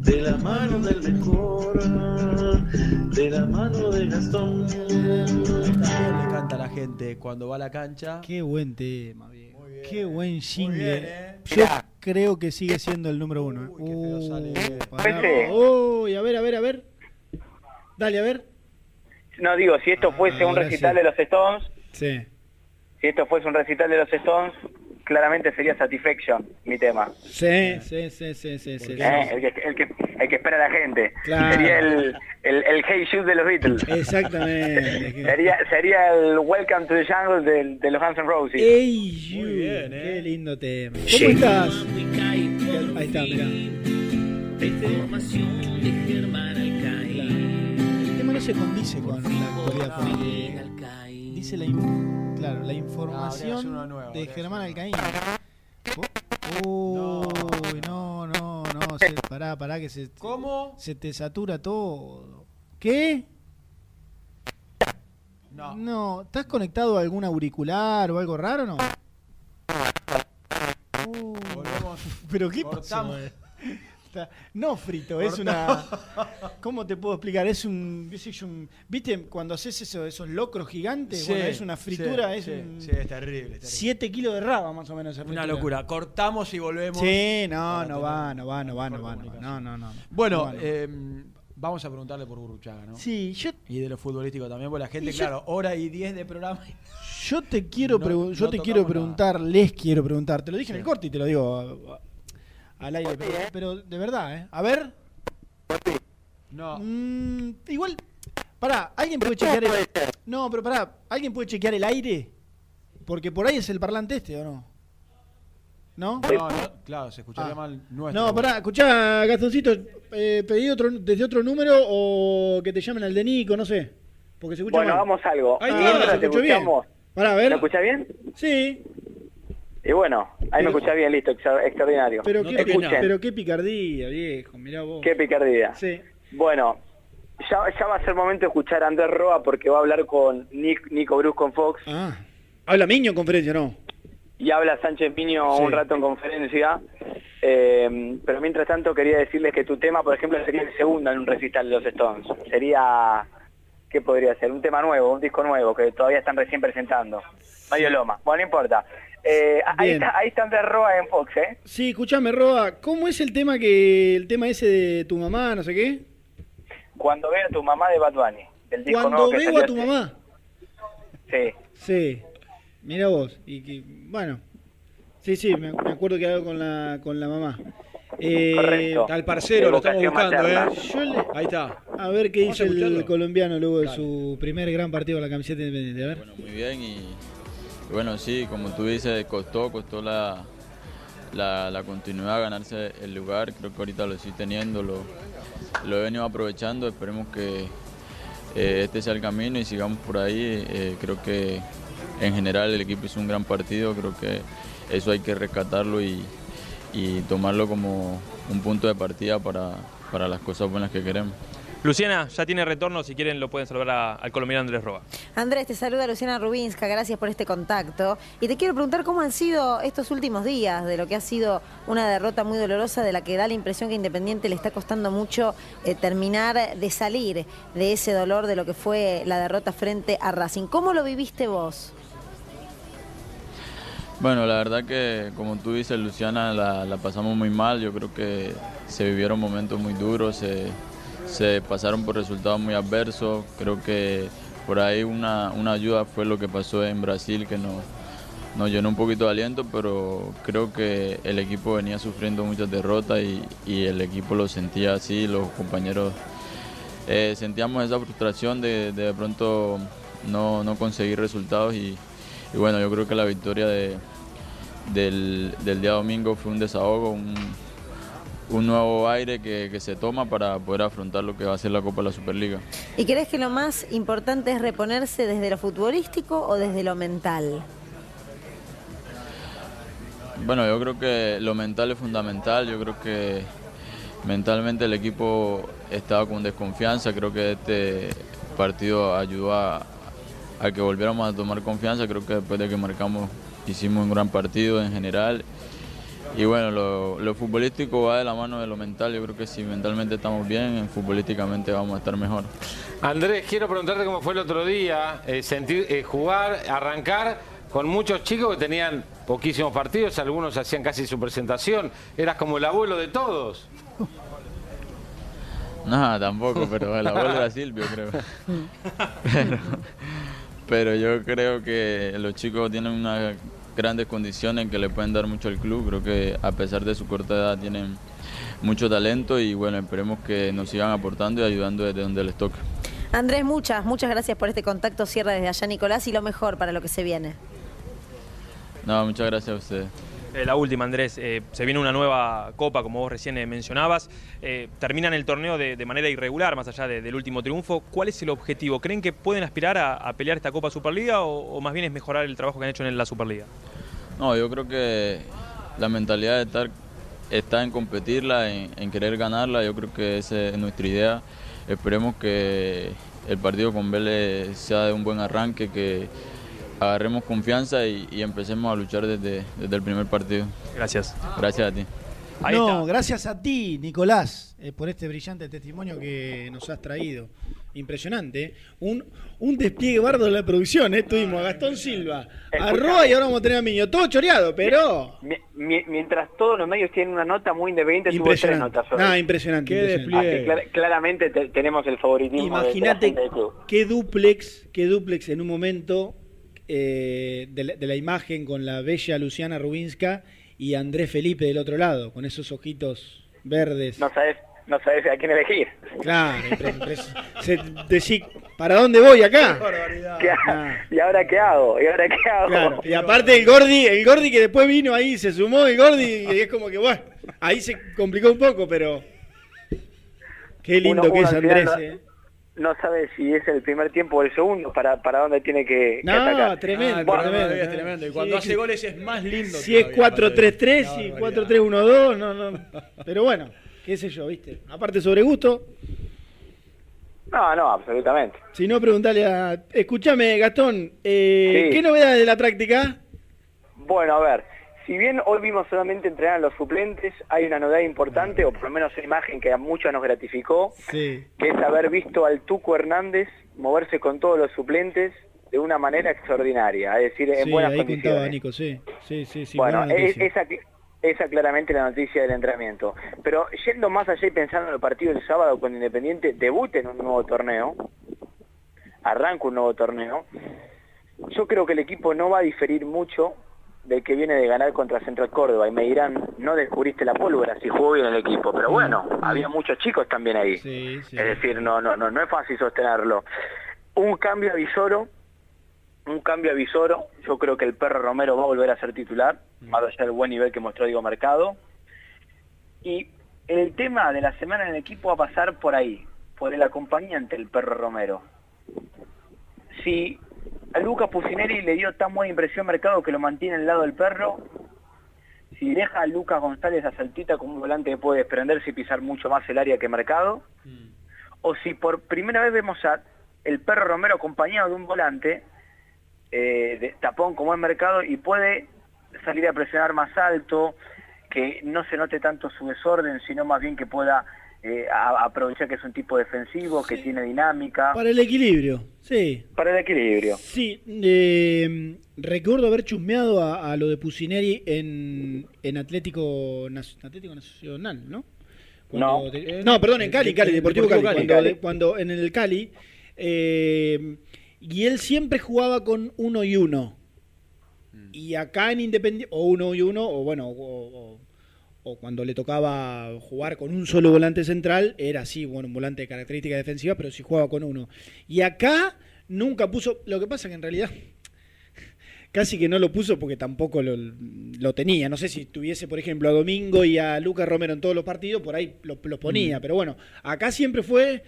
de la mano del mejor, de la mano de Gastón. Le canta a la gente cuando va a la cancha. qué buen tema bien. qué buen jingle bien, eh. yo creo que sigue siendo el número uno eh. Uh, pará. Pepe. Uy, a ver a ver a ver dale a ver No digo, si esto fuese un ahora recital sí. de los Stones, sí si esto fuese un recital de los Stones, claramente sería Satisfaction mi tema. Sí, sí, sí, sí, sí, sí. ¿eh? El, que, el, que, el que espera la gente. Claro. Sería el, el, el Hey Shoot de los Beatles. Exactamente. Sería, sería el Welcome to the Jungle de, de los Guns N' Roses. Ey, you, qué lindo tema. ¿Cómo estás? Ahí está, mirá. El tema no se condice con la actualidad dice la, in- claro, la información nuevo, de Germán Alcaín. Uy, no, no, no, se- pará, pará que se ¿Cómo? se te satura todo. ¿Qué? No. No, ¿estás conectado a algún auricular o algo raro no? Volvemos. ¿Pero qué pasó? No frito, es una. <laughs> ¿Cómo te puedo explicar? Es un. ¿Viste cuando haces eso, esos locros gigantes? Sí, bueno, es una fritura, sí, es sí, un. sí, es terrible, es terrible. 7 kilos de raba más o menos Una fritura. locura. Cortamos y volvemos. Sí, no, no va, no va, no va, no va, no va. No, no, no. Bueno, No no eh, vamos a preguntarle por Burruchaga, ¿no? Sí, yo- Y de lo futbolístico también, porque la gente, yo- claro, hora y diez de programa. Yo te quiero, <laughs> No- yo te quiero nada. preguntar, les quiero preguntar. Te lo dije en el corte y te lo digo al aire, pero, pero de verdad, ¿eh? A ver. No. Mm, igual, pará, ¿alguien puede chequear el No, pero pará, ¿alguien puede chequear el aire? Porque por ahí es el parlante este, ¿o no? ¿No? No, no, claro, se escucharía Ah. mal nuestro. No, pará, escuchá, Gastoncito, eh, pedí otro, desde otro número o que te llamen al de Nico, no sé. Porque se escucha Bueno, mal. vamos a algo. Ahí está, se te escuchó bien. Pará, a ver. ¿Me escuchás bien? Sí. Y bueno, ahí me escuchás bien, listo, extraordinario. Pero, qué, Escuchen, pero qué picardía, viejo, mirá vos. qué picardía. Sí. Bueno, ya, ya va a ser momento de escuchar a Andrés Roa porque va a hablar con Nick- Nico Brusco en Fox Ah. Habla Miño en conferencia, ¿no? y habla Sánchez Piño Sí. un rato en conferencia. Eh, pero mientras tanto quería decirles que tu tema, por ejemplo, sería el segundo en un recital de los Stones. Sería, ¿qué podría ser? Un tema nuevo, un disco nuevo que todavía están recién presentando. Mario Loma. Bueno, no importa. Eh, ahí, está, ahí está Andrés Roa en Fox, ¿eh? Sí, escuchame, Roa, ¿cómo es el tema que el tema ese de tu mamá, no sé qué? Cuando veo a tu mamá de Bad Bunny. Del disco Cuando nuevo que veo a tu mamá. Sí. Sí. Mira vos. Y que, bueno. Sí, sí, me, me acuerdo que hago con la, con la mamá. Eh, Correcto. El parcero, lo estamos buscando, ¿eh? materna. Yo le- Ahí está. A ver qué a el colombiano luego de su primer gran partido con la camiseta independiente. A ver. Muy bien y bueno, sí, como tú dices, costó, costó la, la, la continuidad, ganarse el lugar. Creo que ahorita lo estoy teniendo, lo, lo he venido aprovechando. Esperemos que eh, este sea el camino y sigamos por ahí. Eh, creo que en general el equipo hizo un gran partido, creo que eso hay que rescatarlo y, y tomarlo como un punto de partida para, para las cosas buenas que queremos. Luciana, ya tiene retorno, si quieren lo pueden saludar a- al colombiano Andrés Roa. Andrés, te saluda Luciana Rubinska, gracias por este contacto. Y te quiero preguntar cómo han sido estos últimos días de lo que ha sido una derrota muy dolorosa de la que da la impresión que a Independiente le está costando mucho eh, terminar de salir de ese dolor de lo que fue la derrota frente a Racing. ¿Cómo lo viviste vos? Bueno, la verdad que como tú dices, Luciana, la, la pasamos muy mal. Yo creo que se vivieron momentos muy duros, se, se pasaron por resultados muy adversos. Creo que por ahí una, una ayuda fue lo que pasó en Brasil, que nos, nos llenó un poquito de aliento, pero creo que el equipo venía sufriendo muchas derrotas y, y el equipo lo sentía así, los compañeros eh, sentíamos esa frustración de de, pronto no, no conseguir resultados y, bueno, yo creo que la victoria de, del, del día domingo fue un desahogo, un nuevo aire que, que se toma para poder afrontar lo que va a ser la Copa de la Superliga. ¿Y crees que lo más importante es reponerse desde lo futbolístico o desde lo mental? Bueno, yo creo que lo mental es fundamental, yo creo que mentalmente el equipo estaba con desconfianza, creo que este partido ayudó a, a que volviéramos a tomar confianza, creo que después de que marcamos hicimos un gran partido en general y bueno, lo, lo futbolístico va de la mano de lo mental, yo creo que si mentalmente estamos bien, futbolísticamente vamos a estar mejor. Andrés, quiero preguntarte cómo fue el otro día, eh, sentir, eh, jugar, arrancar con muchos chicos que tenían poquísimos partidos, algunos hacían casi su presentación, eras como el abuelo de todos. No, tampoco, pero el abuelo era Silvio, creo. <laughs> Pero, pero yo creo que los chicos tienen unas grandes condiciones que le pueden dar mucho al club. Creo que a pesar de su corta edad tienen mucho talento y bueno, esperemos que nos sigan aportando y ayudando desde donde les toque. Andrés, muchas, muchas gracias por este contacto. Cierra desde allá, Nicolás, y lo mejor para lo que se viene. No, muchas gracias a ustedes. Eh, la última, Andrés, eh, se viene una nueva copa, como vos recién eh, mencionabas. Eh, terminan el torneo de, manera irregular, más allá de- del último triunfo. ¿Cuál es el objetivo? ¿Creen que pueden aspirar a, pelear esta Copa Superliga o, más bien es mejorar el trabajo que han hecho en la Superliga? No, yo creo que la mentalidad de estar está en competirla, en, en querer ganarla. Yo creo que esa es nuestra idea. Esperemos que el partido con Vélez sea de un buen arranque, que agarremos confianza y, y empecemos a luchar desde, desde el primer partido. Gracias. Gracias a ti. Ahí no, está. gracias a ti, Nicolás, eh, por este brillante testimonio que nos has traído. Impresionante. ¿eh? Un, un despliegue bardo de la producción. ¿eh? Tuvimos a Gastón Silva, a Roa y ahora vamos a tener a Miño. Todo choreado, pero. Mi- mi- mientras todos los medios tienen una nota muy independiente, tuvo tres notas. hoy. Ah, impresionante. Qué impresionante. Así, clara- claramente te- tenemos el favoritismo Imagínate qué duplex, qué duplex en un momento eh, de, la, de la imagen con la bella Luciana Rubinska y Andrés Felipe del otro lado, con esos ojitos verdes. No sabes, no sabes a quién elegir. Claro, se- decís, ¿para dónde voy acá? ¿Qué ha- ¿Y ahora qué hago? ¿Y ahora qué hago? Claro, y aparte el Gordi, el Gordi que después vino ahí, se sumó el Gordi y es como que bueno, ahí se complicó un poco, pero qué lindo Uno- que uno es final Andrés, eh. No sabe si es el primer tiempo o el segundo, para, para dónde tiene que, que No, atacar. tremendo, Ah, el tremendo, es tremendo. Y Sí, cuando hace sí. goles es más lindo. Si es todavía, 4-3-3 Una y barbaridad. 4-3-1-2, no, no. Pero bueno, qué sé yo, ¿viste? Aparte sobre gusto, No, no, absolutamente. si no, preguntale a... Escúchame, Gastón, eh, Sí. ¿qué novedades de la práctica? Bueno, a ver, si bien hoy vimos solamente entrenar a los suplentes, hay una novedad importante, o por lo menos una imagen que a muchos nos gratificó, Sí. que es haber visto al Tuco Hernández moverse con todos los suplentes de una manera extraordinaria, es decir, en Sí, buenas ahí condiciones. contaba Nico, sí. Sí, sí, sí. bueno, es- esa, esa claramente la noticia del entrenamiento. Pero yendo más allá y pensando en el partido del sábado cuando Independiente debute en un nuevo torneo, arranca un nuevo torneo, yo creo que el equipo no va a diferir mucho del que viene de ganar contra Central Córdoba. Y me dirán, no descubriste la pólvora si jugó bien el equipo. Pero bueno, había muchos chicos también ahí. Es decir, no, no, no, no es fácil sostenerlo. Un cambio a Visoro, un cambio a Visoro. Yo creo que el perro Romero va a volver a ser titular, más allá del buen nivel que mostró Diego Mercado. Y el tema de la semana en el equipo va a pasar por ahí, por el acompañante del perro Romero. Si a Lucas Pusineri le dio tan buena impresión Mercado que lo mantiene al lado del perro, si deja a Lucas González a saltita como un volante que puede desprenderse y pisar mucho más el área que Mercado, o si por primera vez vemos a el perro Romero acompañado de un volante eh, de tapón como es Mercado y puede salir a presionar más alto, que no se note tanto su desorden, sino más bien que pueda eh, a- que es un tipo defensivo, que tiene dinámica, Para el equilibrio, sí. para el equilibrio. Sí, eh, recuerdo haber chusmeado a, a lo de Pusineri en, en Atlético, Atlético Nacional, ¿no? Cuando No. de- no, perdón, en Cali, En- Cali, Deportivo, Deportivo Cali, Cali. Cuando, Cali. cuando en el Cali. eh, y él siempre jugaba con uno y uno. Y acá en Independiente, o uno y uno, o bueno, o, o- o cuando le tocaba jugar con un solo volante central, era así, bueno, un volante de características defensivas, pero sí jugaba con uno. Y acá nunca puso, lo que pasa que en realidad <laughs> casi que no lo puso porque tampoco lo, lo tenía. No sé si tuviese, por ejemplo, a Domingo y a Lucas Romero en todos los partidos, por ahí los los ponía. Mm. Pero bueno, acá siempre fue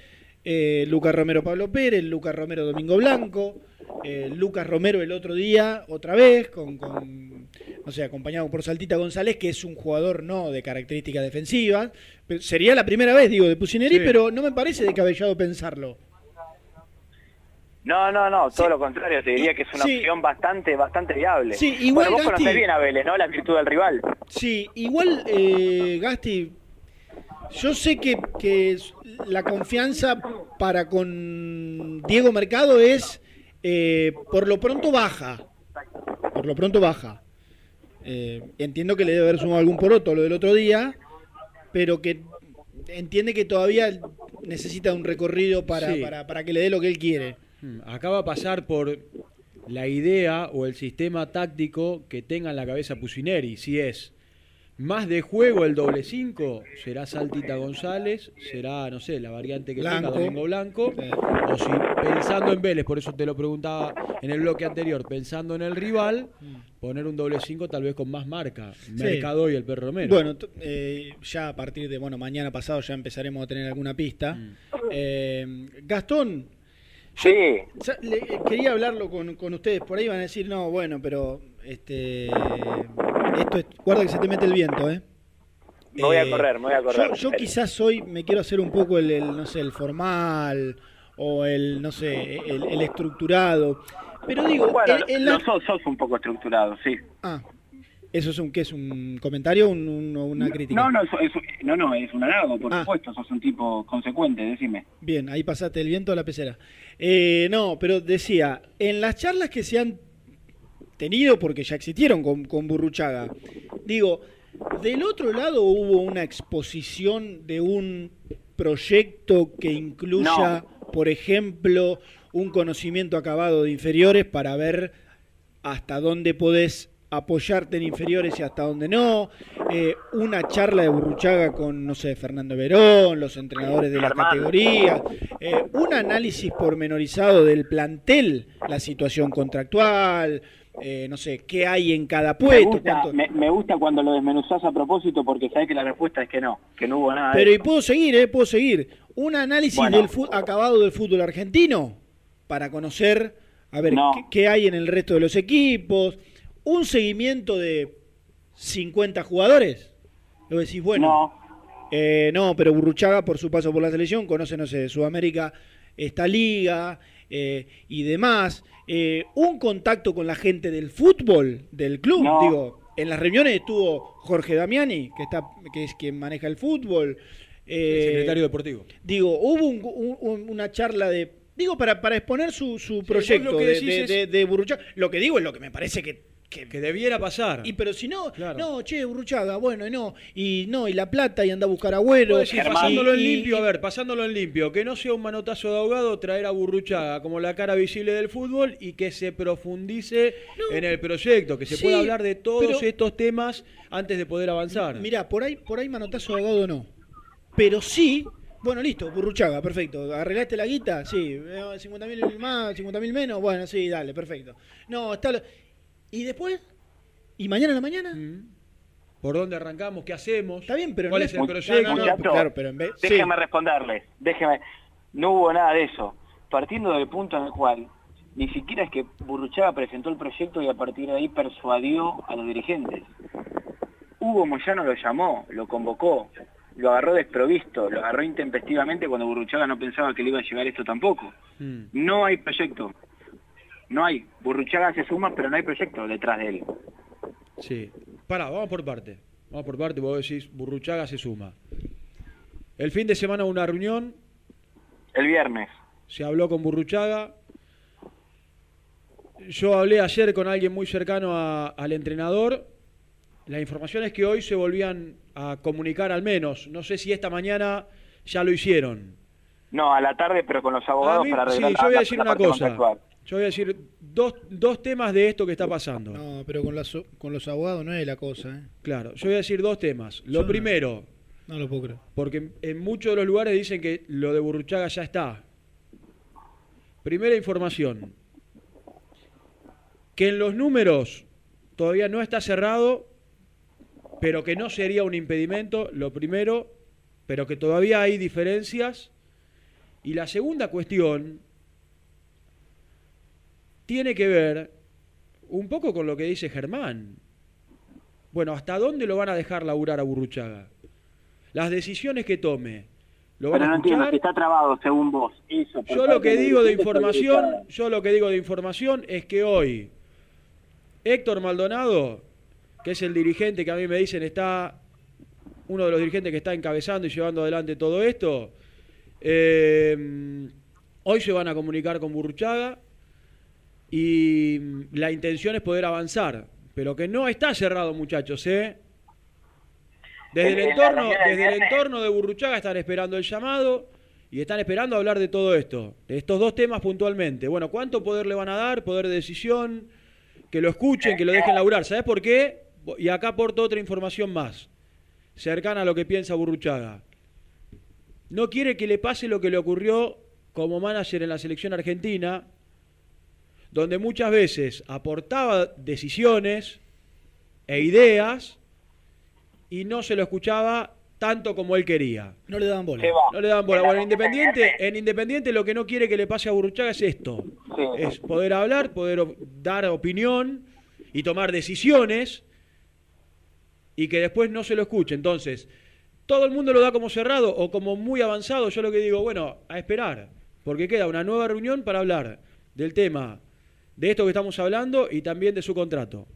eh, Lucas Romero Pablo Pérez, Lucas Romero Domingo Blanco, eh, Lucas Romero el otro día, otra vez, con, con, no sé, acompañado por Saltita González, que es un jugador no de características defensivas. Sería la primera vez, digo, de Pusineri, Sí. pero no me parece descabellado pensarlo. No, no, no, todo lo contrario, te diría que es una Sí. opción bastante, bastante viable. Sí, igual, bueno, vos Gasti- conocés bien a Vélez, ¿no? La virtud del rival. Sí, igual, eh, Gasti, yo sé que, que la confianza para con Diego Mercado es, eh, por lo pronto baja. Por lo pronto baja. Eh, entiendo que le debe haber sumado algún poroto lo del otro día, pero que entiende que todavía necesita un recorrido para, Sí. para, para que le dé lo que él quiere. Acá va a pasar por la idea o el sistema táctico que tenga en la cabeza Pusineri. Si es más de juego el doble 5, será Saltita González, será, no sé, la variante que Blanco. tenga Domingo Blanco. O si pensando en Vélez, por eso te lo preguntaba en el bloque anterior, pensando en el rival, poner un doble 5 tal vez con más marca. Mercado y el Perro Romero. Bueno, eh, ya a partir de, bueno, mañana pasado ya empezaremos a tener alguna pista. Eh, Gastón, Sí. eh, quería hablarlo con, con ustedes, por ahí van a decir, no, bueno, pero este esto es, guarda que se te mete el viento, ¿eh? Me voy a Eh, correr, me voy a correr. Yo, yo quizás hoy me quiero hacer un poco el, el, no sé, el formal o el, no sé, el, el estructurado. Pero digo, Bueno, la- sos, sos un poco estructurado, sí. Ah, ¿Eso es un qué es un comentario o un- un- o una crítica? No, no, es, es- no, no, es un halago, por Ah. supuesto, sos un tipo consecuente, decime. Bien, ahí pasaste el viento a la pecera. Eh, no, pero decía, en las charlas que se han tenido, porque ya existieron con, con Burruchaga, digo, del otro lado hubo una exposición de un proyecto que incluya, por ejemplo, un conocimiento acabado de inferiores para ver hasta dónde podés apoyarte en inferiores y hasta dónde no, eh, una charla de Burruchaga con, no sé, Fernando Verón, los entrenadores de las Germán. categorías, eh, un análisis pormenorizado del plantel, la situación contractual, eh, no sé, qué hay en cada Me puesto, gusta, cuánto- me, me gusta cuando lo desmenuzás a propósito porque sabés que la respuesta es que no, que no hubo nada de Pero y eso. puedo seguir, ¿eh? Puedo seguir. Un análisis Bueno. del acabado del fútbol argentino para conocer, a ver, No. qué, qué hay en el resto de los equipos. Un seguimiento de 50 jugadores. Lo decís, bueno. No. Eh, no, pero Burruchaga, por su paso por la selección, conoce, no sé, de Sudamérica, esta liga eh, y demás. Eh, un contacto con la gente del fútbol, del club. No. Digo, en las reuniones estuvo Jorge Damiani, que, está, que es quien maneja el fútbol. Eh, secretario deportivo. Digo, hubo un- un- un- una charla de. Digo, para, para exponer su, su proyecto vos lo que de, de, es- de- de Burruchaga. Lo que digo es lo que me parece que. Que, debiera pasar. Y pero si no, no, che, Burruchaga, bueno, y no, y no, y la plata, y anda a buscar agüero. Decís, pasándolo en y- limpio, a ver, pasándolo en limpio, que no sea un manotazo de ahogado traer a Burruchaga como la cara visible del fútbol y que se profundice en el proyecto, que se Sí, pueda hablar de todos pero- estos temas antes de poder avanzar. Mirá, por ahí, por ahí manotazo de ahogado no. Pero sí, bueno, listo, Burruchaga, perfecto. ¿Arreglaste la guita? Sí. Eh, 50 mil más, 50 mil menos, bueno, sí, dale, perfecto. No, está. ¿Y después? ¿Y mañana a la mañana? ¿Por dónde arrancamos? ¿Qué hacemos? Está bien, pero ¿Cuál no es el proyecto? no, claro, pero en vez- sí. déjeme responderles, déjeme. No hubo nada de eso. Partiendo del punto en el cual ni siquiera es que Burruchaga presentó el proyecto y a partir de ahí persuadió a los dirigentes. Hugo Moyano lo llamó, lo convocó, lo agarró desprovisto, lo agarró intempestivamente cuando Burruchaga no pensaba que le iba a llegar esto tampoco. Mm. No hay proyecto. No hay. Burruchaga se suma, pero no hay proyecto detrás de él. Sí. Pará, vamos por parte. Vamos por parte, vos decís, Burruchaga se suma. El fin de semana hubo una reunión, El viernes. se habló con Burruchaga. Yo hablé ayer con alguien muy cercano a- al entrenador. La información es que hoy se volvían a comunicar al menos. No sé si esta mañana ya lo hicieron. No, a la tarde, pero con los abogados mí- para sí, arreglar yo voy a decir una cosa. contractual. Yo voy a decir dos, dos temas de esto que está pasando. No, pero con, las- con los abogados no es la cosa, ¿eh? Claro, yo voy a decir dos temas. Lo Yo no- primero, No lo puedo creer. porque en- en muchos de los lugares dicen que lo de Burruchaga ya está. Primera información, que en los números todavía no está cerrado, pero que no sería un impedimento, lo primero, pero que todavía hay diferencias. Y la segunda cuestión tiene que ver un poco con lo que dice Germán. Bueno, ¿hasta dónde lo van a dejar laburar a Burruchaga? Las decisiones que tome, ¿lo van Pero no entiendo, que está trabado según vos. Eso, Yo lo que digo de información, yo lo que digo de información es que hoy Héctor Maldonado, que es el dirigente que a mí me dicen está uno de los dirigentes que está encabezando y llevando adelante todo esto, eh, hoy se van a comunicar con Burruchaga y la intención es poder avanzar, pero que no está cerrado, muchachos, ¿eh? Desde el entorno, desde el viernes- entorno de Burruchaga están esperando el llamado y están esperando hablar de todo esto, de estos dos temas puntualmente. Bueno, ¿cuánto poder le van a dar? Poder de decisión, que lo escuchen, que lo dejen laburar. ¿Sabes por qué? Y acá aporto otra información más, cercana a lo que piensa Burruchaga. No quiere que le pase lo que le ocurrió como manager en la selección argentina, donde muchas veces aportaba decisiones e ideas y no se lo escuchaba tanto como él quería. No le daban bola. No le daban bola. En la Bueno, en Independiente, <laughs> en Independiente lo que no quiere que le pase a Burruchaga es esto. Sí. Es poder hablar, poder op- dar opinión y tomar decisiones y que después no se lo escuche. Entonces, todo el mundo lo da como cerrado o como muy avanzado. Yo lo que digo, bueno, a esperar, porque queda una nueva reunión para hablar del tema de esto que estamos hablando y también de su contrato.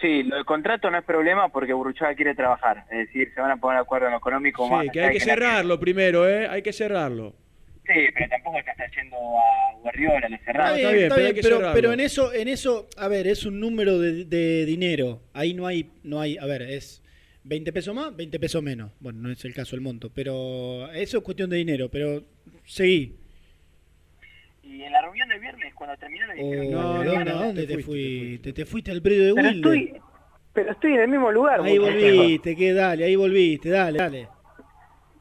Sí, lo del contrato no es problema porque Burruchaga quiere trabajar. Es decir, se van a poner de acuerdo en lo económico más Sí, que hay que la- cerrarlo primero, ¿eh? Hay que cerrarlo. Sí, pero tampoco te está yendo a Guardiola, le cerrado. Está bien, está bien, pero, pero en eso, en eso, a ver, es un número de, de dinero. Ahí no hay, no hay, a ver, es 20 pesos más, 20 pesos menos. Bueno, no es el caso el monto, pero eso es cuestión de dinero. Pero seguí. Y en la reunión del viernes, cuando terminó, le dijeron... Oh, no, ¿dónde, ¿a dónde te, fuiste? Te, fuiste al predio de Pero Wilde. estoy, pero estoy en el mismo lugar. Ahí volviste, que dale, ahí volviste, dale, dale.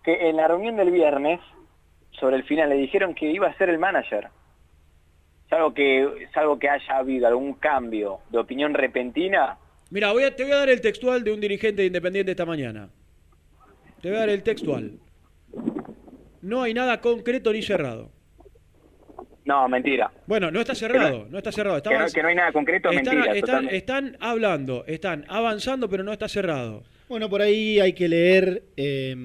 Que en la reunión del viernes, sobre el final, le dijeron que iba a ser el manager. Salvo que, salvo que haya habido algún cambio de opinión repentina, Mira, voy a, te voy a dar el textual de un dirigente de Independiente esta mañana. Te voy a dar el textual. No hay nada concreto ni cerrado. No, mentira. Bueno, no está cerrado, no está cerrado. Está Que no, avanz- que no hay nada concreto, es están, mentira. están- hablando, están avanzando, pero no está cerrado. Bueno, por ahí hay que leer. eh,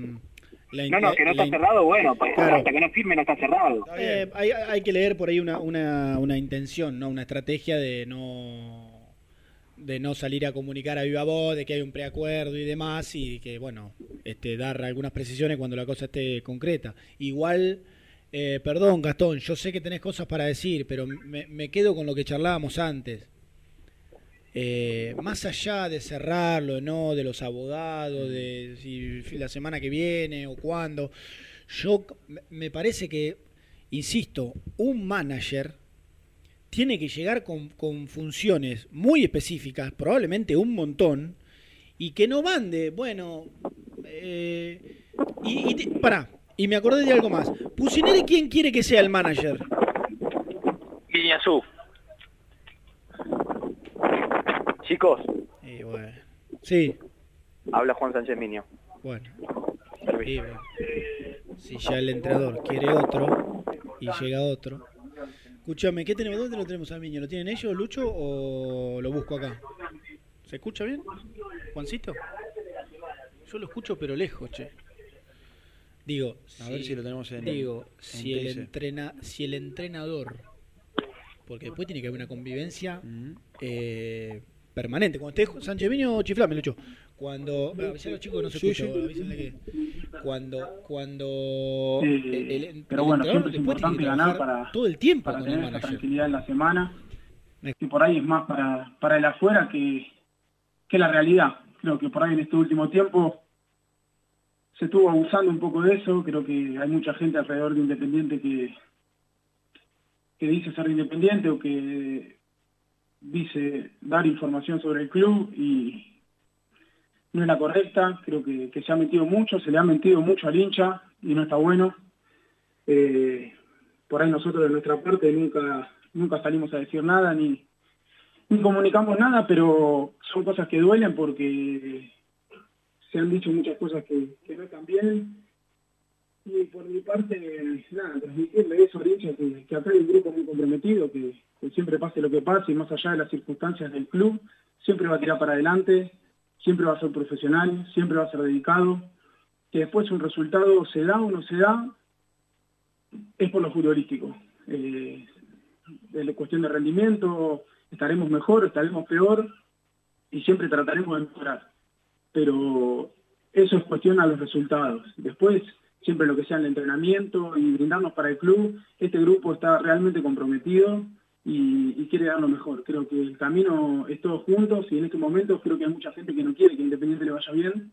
la, No, no, que no está cerrado, bueno, pues, Claro. hasta que no firme no está cerrado. Eh, hay, hay que leer por ahí una, una, una intención, ¿no? Una estrategia de no de no salir a comunicar a viva voz, de que hay un preacuerdo y demás, y que, bueno, este, dar algunas precisiones cuando la cosa esté concreta. Igual, eh, perdón, Gastón, yo sé que tenés cosas para decir, pero me, quedo con lo que charlábamos antes. Eh, más allá de cerrarlo, ¿no? De los abogados, de la semana que viene o cuándo, yo me- parece que, insisto, un manager tiene que llegar con, con funciones muy específicas, probablemente un montón, y que no mande, bueno, eh, y, y pará, y me acordé de algo más. Pusineri, ¿quién quiere que sea el manager? Guiñazú. Chicos, Sí, habla Juan Sánchez Miño. bueno. Y bueno, Si ya el entrenador quiere otro y llega otro. Escúchame, ¿qué tenemos? ¿Dónde lo tenemos al niño? ¿Lo tienen ellos, Lucho, o lo busco acá? ¿Se escucha bien? ¿Juancito? Yo lo escucho, pero lejos, che. Digo, A ver si lo tenemos en- Digo, en si el, entrena, si el entrenador. Porque después tiene que haber una convivencia eh, permanente. Cuando esté Sánchez Viño, chiflame, Lucho. Cuando. Avisar a los chicos que no se Sí, escucha, sí. avísenle que. Cuando. Cuando. El- el pero bueno, entrenador siempre es importante ganar para, todo el tiempo para tener esa tranquilidad en la semana. Que por ahí es más para, para el afuera que, que la realidad. Creo que por ahí en este último tiempo se estuvo abusando un poco de eso. Creo que hay mucha gente alrededor de Independiente que, que dice ser independiente o que dice dar información sobre el club y no es la correcta. Creo que, se ha metido mucho, se le ha mentido mucho al hincha y no está bueno. Eh, por ahí nosotros de nuestra parte nunca nunca salimos a decir nada ni, ni comunicamos nada, pero son cosas que duelen porque se han dicho muchas cosas que, que no están bien. Y por mi parte, nada, transmitirle eso hincha, que, acá hay un grupo muy comprometido, que, siempre pase lo que pase, y más allá de las circunstancias del club, siempre va a tirar para adelante, siempre va a ser profesional, siempre va a ser dedicado, que después un resultado se da o no se da, es por lo futbolístico. Eh, la cuestión de rendimiento, estaremos mejor, estaremos peor, y siempre trataremos de mejorar. Pero eso es cuestión a los resultados. Después, siempre lo que sea el entrenamiento y brindarnos para el club, este grupo está realmente comprometido y, quiere dar lo mejor. Creo que el camino es todos juntos y en este momento creo que hay mucha gente que no quiere que Independiente le vaya bien.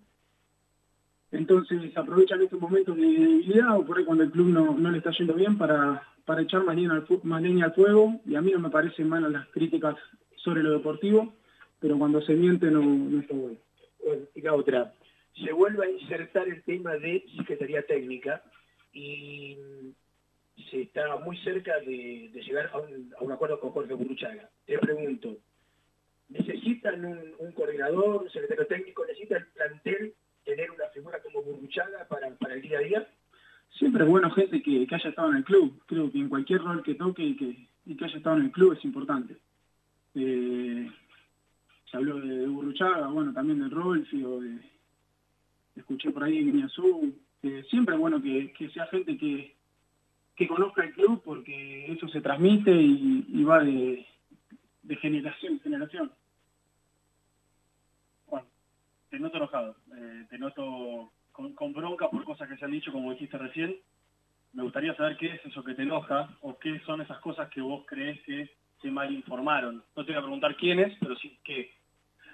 Entonces aprovechan estos momentos de debilidad o por ahí cuando el club no, no le está yendo bien para, para echar más leña, al, fu- más leña al fuego y a mí no me parecen malas las críticas sobre lo deportivo, pero cuando se miente no, no está bueno. Y la otra, se vuelve a insertar el tema de Secretaría Técnica y se está muy cerca de, llegar a un, acuerdo con Jorge Burruchaga. Te pregunto, ¿necesitan un, coordinador, un secretario técnico? ¿Necesita el plantel tener una figura como Burruchaga para, el día a día? Siempre es bueno gente que, haya estado en el club. Creo que en cualquier rol que toque y que, y que haya estado en el club es importante. Eh, se habló de, de Burruchaga, bueno, también de Rolfi o de... Escuché por ahí Guiñazú. Eh, siempre es bueno que, sea gente que, conozca el club porque eso se transmite y, va de, de generación en generación. te noto enojado, eh, te noto con, con bronca por cosas que se han dicho, como dijiste recién. Me gustaría saber qué es eso que te enoja o qué son esas cosas que vos crees que se mal informaron. No te voy a preguntar quiénes, pero sí qué.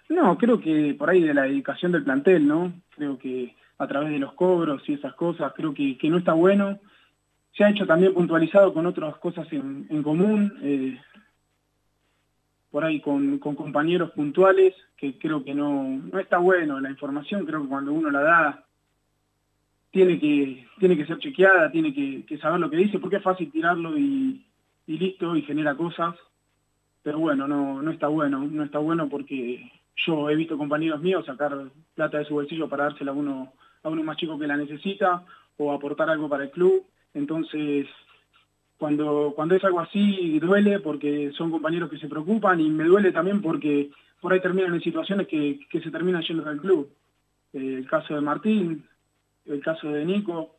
No, creo que por ahí de la dedicación del plantel, ¿no? Creo que a través de los cobros y esas cosas, creo que, que no está bueno. Se ha hecho también puntualizado con otras cosas en, en común, eh, por ahí con, con compañeros puntuales, que creo que no, no está bueno. La información creo que cuando uno la da tiene que, tiene que ser chequeada, tiene que, que saber lo que dice, porque es fácil tirarlo y, y listo, y genera cosas. Pero bueno, no, no está bueno, no está bueno porque yo he visto compañeros míos sacar plata de su bolsillo para dársela a uno, a uno más chico que la necesita o aportar algo para el club. Entonces, cuando, cuando es algo así, duele porque son compañeros que se preocupan y me duele también porque por ahí terminan en situaciones que, que se terminan yendo del club. Eh, el caso de Martín, el caso de Nico,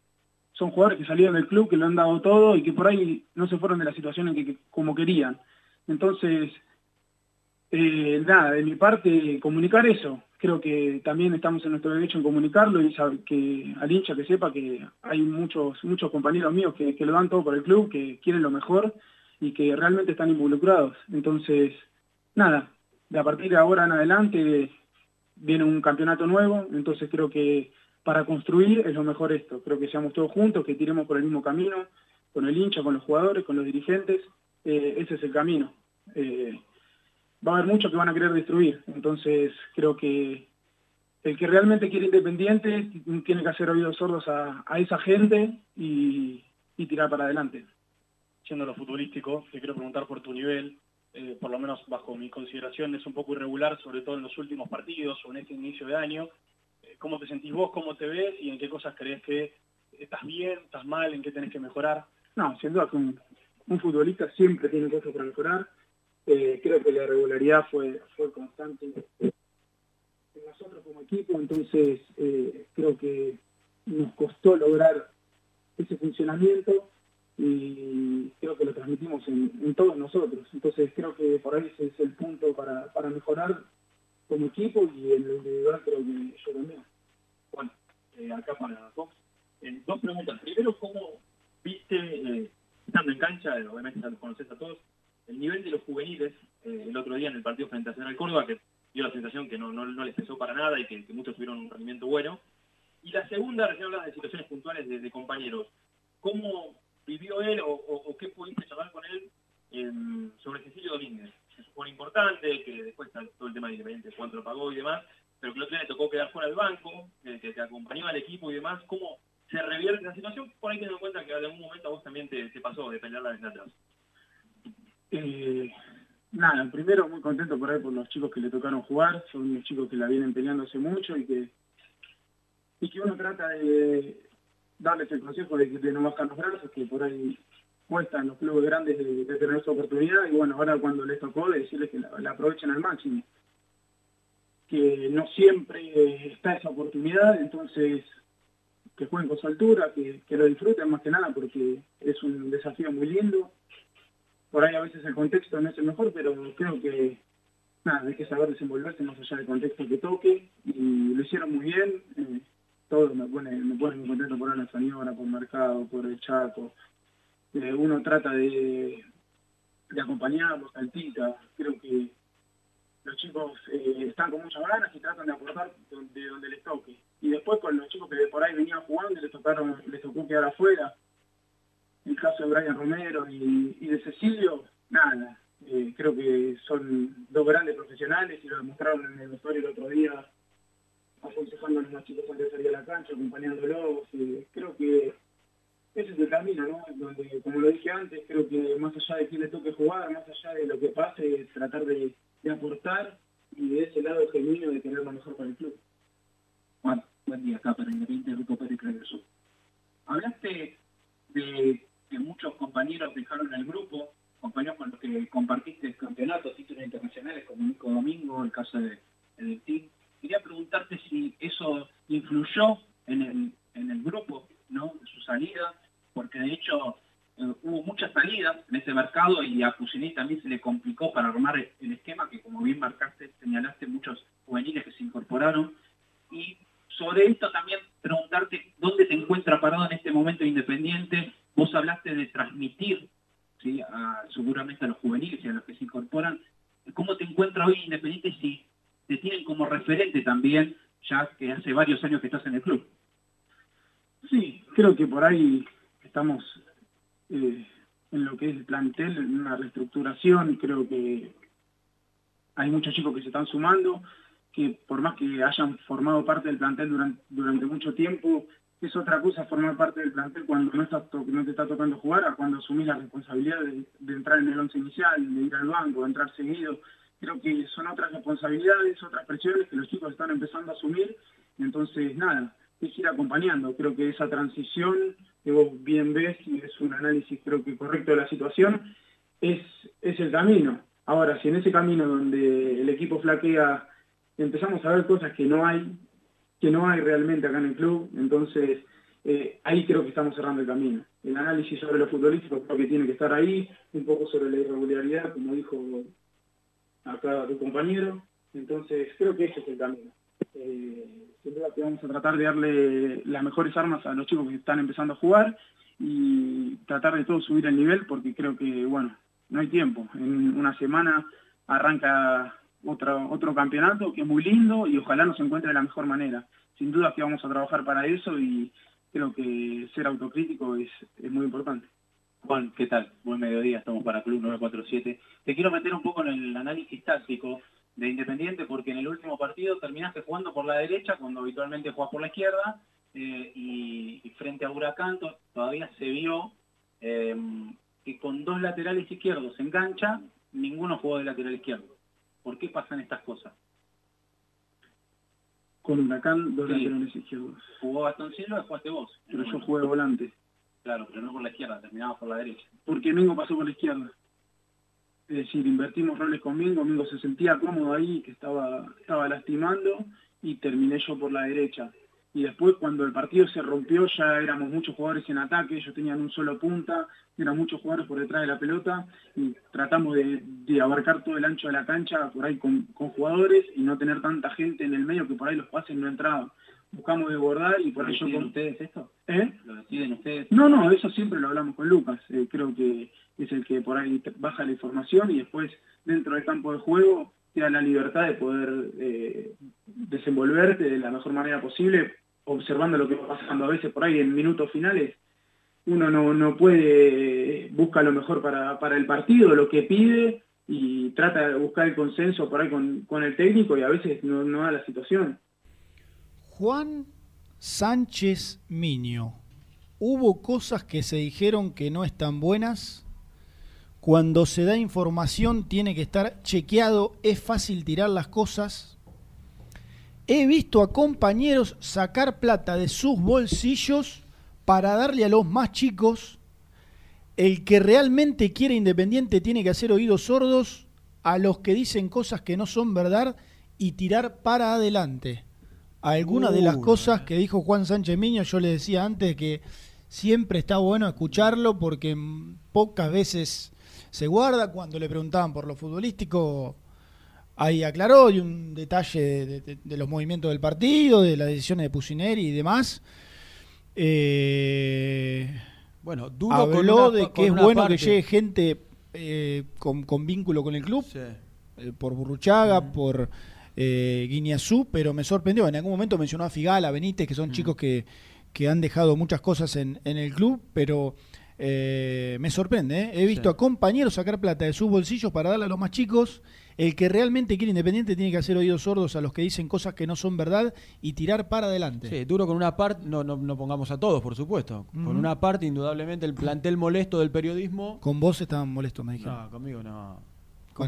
son jugadores que salieron del club, que lo han dado todo y que por ahí no se fueron de la que, que como querían. Entonces, eh, nada, de mi parte, comunicar eso. Creo que también estamos en nuestro derecho en comunicarlo y que al hincha que sepa que hay muchos muchos compañeros míos que, que lo dan todo por el club, que quieren lo mejor y que realmente están involucrados. Entonces, nada, de a partir de ahora en adelante viene un campeonato nuevo, entonces creo que para construir es lo mejor esto. Creo que seamos todos juntos, que tiremos por el mismo camino, con el hincha, con los jugadores, con los dirigentes. Eh, ese es el camino. Eh, va a haber muchos que van a querer destruir. Entonces creo que el que realmente quiere Independiente tiene que hacer oídos sordos a, a esa gente y, y tirar para adelante. Yendo a lo futbolístico, te quiero preguntar por tu nivel, eh, por lo menos bajo mi consideración es un poco irregular, sobre todo en los últimos partidos o en este inicio de año. Eh, ¿Cómo te sentís vos, cómo te ves y en qué cosas crees que estás bien, estás mal, en qué tenés que mejorar? No, sin duda que un, un futbolista siempre tiene cosas para mejorar. Eh, creo que la regularidad fue, fue constante en nosotros como equipo, entonces eh, creo que nos costó lograr ese funcionamiento y creo que lo transmitimos en, todos nosotros. Entonces creo que por ahí ese es el punto para, para mejorar como equipo y en lo individual creo que yo también. Bueno, eh, acá para Fox. Eh, dos preguntas. Primero, ¿cómo viste, estando en cancha, obviamente los conoces a todos, el nivel de los juveniles eh, el otro día en el partido frente a Nacional Córdoba, que dio la sensación que no, no, no les pesó para nada y que, que muchos tuvieron un rendimiento bueno? Y la segunda, recién hablas de situaciones puntuales de, de compañeros. ¿Cómo vivió él o, o- o qué pudiste charlar con él em, sobre Cecilio Domínguez? Un jugador importante, que después está todo el tema de Independiente, cuánto lo pagó y demás, pero que el otro día le tocó quedar fuera del banco, que, que te acompañó al equipo y demás. ¿Cómo se revierte la situación? Por ahí teniendo en cuenta que en algún momento a vos también te, te pasó de pelearla desde atrás. Eh, nada, primero muy contento por ahí por los chicos que le tocaron jugar, son unos chicos que la vienen peleando hace mucho y que y que uno trata de darles el consejo de, de no bajar los brazos, que por ahí cuestan los clubes grandes de, tener esa oportunidad y bueno, ahora cuando les tocó de decirles que la, aprovechen al máximo. Que no siempre eh, está esa oportunidad, entonces que jueguen con su altura, que lo disfruten más que nada porque es un desafío muy lindo por ahí a veces el contexto no es el mejor, pero creo que nada, hay que saber desenvolverse más allá del contexto que toque y lo hicieron muy bien. eh, todo me pone, me pone muy contento por Ana Señora, por Mercado, por el Chaco. Eh, uno trata de, de acompañarlos, saltita. Creo que los chicos eh, están con muchas ganas y tratan de aportar donde, donde les toque. Y después con los chicos que por ahí venían jugando y les, tocaron, les tocó quedar afuera, el caso de Brian Romero y, de Cecilio, nada. Eh, creo que son dos grandes profesionales y lo demostraron en el vestuario el otro día, aconsejando a los chicos antes de salir a la cancha, acompañándolos. eh, creo que ese es el camino, ¿no? Donde, como lo dije antes, creo que más allá de quién le toque jugar, más allá de lo que pase, tratar de, aportar y de ese lado genuino de querer lo mejor para el club. Juan, buen día acá para Independiente Rico Pérez Sur. Hablaste de que muchos compañeros dejaron el grupo, compañeros con los que compartiste campeonatos, títulos internacionales como Nico Domingo, el caso de, del team. Quería preguntarte si eso influyó en el, en el grupo, ¿no? Su salida, porque de hecho eh, hubo muchas salidas en ese mercado y a Cusiní también se le complicó para armar el esquema que como bien marcaste, señalaste muchos juveniles que se incorporaron. Y sobre esto también preguntarte dónde se encuentra parado en este momento Independiente. Vos hablaste de transmitir, ¿sí? seguramente a los juveniles y a los que se incorporan. ¿Cómo te encuentra hoy Independiente si te tienen como referente también, ya que hace varios años que estás en el club? Sí, creo que por ahí estamos eh, en lo que es el plantel, en una reestructuración, creo que hay muchos chicos que se están sumando, que por más que hayan formado parte del plantel durante mucho tiempo, es otra cosa formar parte del plantel cuando no, te está tocando jugar, a cuando asumís la responsabilidad de, de entrar en el once inicial, de ir al banco, de entrar seguido. Creo que son otras responsabilidades, otras presiones que los chicos están empezando a asumir. Entonces, nada, es ir acompañando. Creo que esa transición que vos bien ves y es un análisis creo que correcto de la situación, es, es el camino. Ahora, si en ese camino donde el equipo flaquea empezamos a ver cosas que no hay, que no hay realmente acá en el club, entonces eh, ahí creo que estamos cerrando el camino. El análisis sobre lo futbolístico creo que tiene que estar ahí, un poco sobre la irregularidad, como dijo acá tu compañero, entonces creo que ese es el camino. Eh, sin duda que vamos a tratar de darle las mejores armas a los chicos que están empezando a jugar y tratar de todo subir el nivel porque creo que, bueno, no hay tiempo. En una semana arranca otro, otro campeonato que es muy lindo y ojalá nos encuentre de la mejor manera. Sin duda que vamos a trabajar para eso y creo que ser autocrítico es, es muy importante. Juan, ¿qué tal? Buen mediodía, estamos para Club 947. Te quiero meter un poco en el análisis táctico de Independiente porque en el último partido terminaste jugando por la derecha cuando habitualmente jugás por la izquierda eh, y, frente a Huracán to- todavía se vio eh, que con dos laterales izquierdos en cancha ninguno jugó de lateral izquierdo. ¿Por qué pasan estas cosas? Con Huracán, dos Sí. laterales izquierdos. Jugó Gastón Silva jugaste vos. Pero yo jugué volante. Claro, pero no por la izquierda, terminabas por la derecha. porque Mingo pasó por la izquierda. Es decir, invertimos roles con Mingo, Mingo se sentía cómodo ahí, que estaba, estaba lastimando, y terminé yo por la derecha. Y después cuando el partido se rompió ya éramos muchos jugadores en ataque, ellos tenían un solo punta, eran muchos jugadores por detrás de la pelota, y tratamos de, abarcar todo el ancho de la cancha por ahí con, con jugadores y no tener tanta gente en el medio que por ahí los pases no entraban. Buscamos desbordar y por ¿Lo ahí yo con- ustedes esto? ¿Eh? ¿Lo deciden ustedes? No, no, eso siempre lo hablamos con Lucas. Eh, creo que es el que por ahí baja la información y después dentro del campo de juego te da la libertad de poder eh, desenvolverte de la mejor manera posible, observando lo que va pasando a veces por ahí en minutos finales. Uno no, no puede, busca lo mejor para, para el partido, lo que pide y trata de buscar el consenso por ahí con, con el técnico y a veces no, no da la situación. Juan Sánchez Miño. Hubo cosas que se dijeron que no están buenas. Cuando se da información tiene que estar chequeado. Es fácil tirar las cosas. He visto a compañeros sacar plata de sus bolsillos para darle a los más chicos. El que realmente quiere Independiente tiene que hacer oídos sordos a los que dicen cosas que no son verdad y tirar para adelante. Algunas de las cosas que dijo Juan Sánchez Miño, yo le decía antes que siempre está bueno escucharlo porque pocas veces se guarda. Cuando le preguntaban por lo futbolístico, ahí aclaró y un detalle de, de- de los movimientos del partido, de las decisiones de Pusineri y demás. Eh, Bueno, duro con habló una de que con es bueno parte. que llegue gente eh, con, con vínculo con el club, eh, por Burruchaga, por eh, Guiñazú, pero me sorprendió. En algún momento mencionó a Figala, a Benítez, que son chicos que, que han dejado muchas cosas en, en el club, pero eh, me sorprende. He visto Sí. a compañeros sacar plata de sus bolsillos para darle a los más chicos. El que realmente quiere Independiente tiene que hacer oídos sordos a los que dicen cosas que no son verdad y tirar para adelante. Sí, duro con una parte, no, no, no pongamos a todos, por supuesto. Con una parte, indudablemente, el plantel molesto del periodismo. Con vos estaban molestos, me dijeron. No, conmigo no.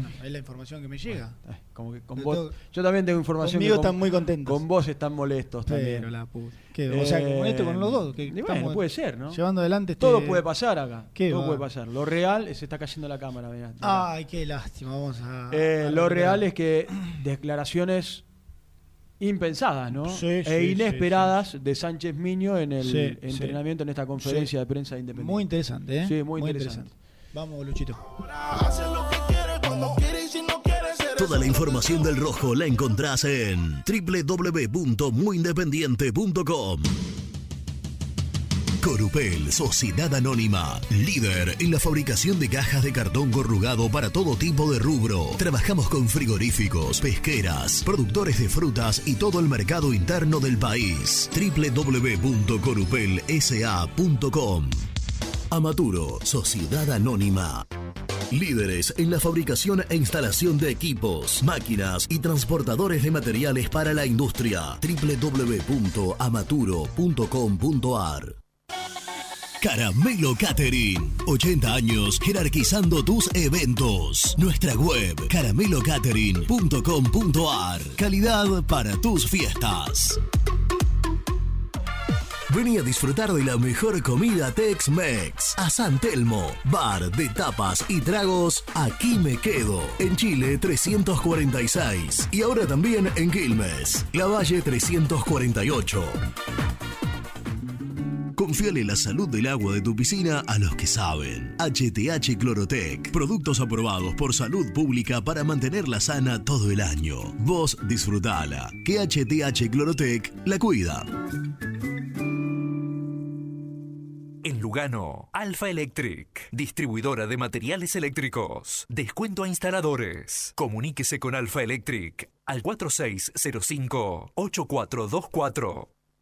Bueno, es la información que me llega. Ay, como que con De vos- todo- yo también tengo información Conmigo que con- están muy contentos. Con vos están molestos también. La puta. ¿Qué? O sea, que molesto con los dos. Que bueno, puede ser, ¿no? Llevando adelante este- Todo puede pasar acá. ¿Qué Todo va? puede pasar. Lo real es se está cayendo la cámara, mirá. mirá. Ay, qué lástima. Vamos a. Eh, a lo real es que declaraciones impensadas, ¿no? Sí, e sí, inesperadas de Sánchez Miño en el Sí, entrenamiento en esta conferencia de prensa independiente. Muy interesante, ¿eh? Sí, muy, interesante. Vamos, Luchito. Toda la información del rojo la encontrás en www.muyindependiente.com. Corupel, Sociedad Anónima, líder en la fabricación de cajas de cartón corrugado para todo tipo de rubro. Trabajamos con frigoríficos, pesqueras, productores de frutas y todo el mercado interno del país. www.corupelsa.com. Amaturo, Sociedad Anónima. Líderes en la fabricación e instalación de equipos, máquinas y transportadores de materiales para la industria. www.amaturo.com.ar Caramelo Catering. 80 años jerarquizando tus eventos. Nuestra web caramelocatering.com.ar. Calidad para tus fiestas. Vení a disfrutar de la mejor comida Tex-Mex. A San Telmo, bar de tapas y tragos. Aquí me quedo. En Chile 346. Y ahora también en Quilmes. La Valle 348. Confíale la salud del agua de tu piscina a los que saben. HTH Clorotec. Productos aprobados por salud pública para mantenerla sana todo el año. Vos disfrutala. Que HTH Clorotec la cuida. Lugano, Alfa Electric, distribuidora de materiales eléctricos. Descuento a instaladores. Comuníquese con Alfa Electric al 4605-8424.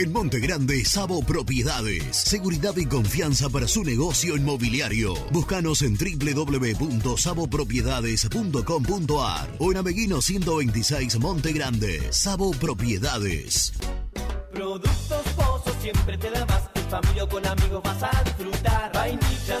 En Monte Grande, Sabo Propiedades. Seguridad y confianza para su negocio inmobiliario. Búscanos en www.sabopropiedades.com.ar o en Ameguino 126 Monte Grande. Sabo Propiedades. Productos Pozos siempre te da más. En familia o con amigos vas a disfrutar. Vainillas,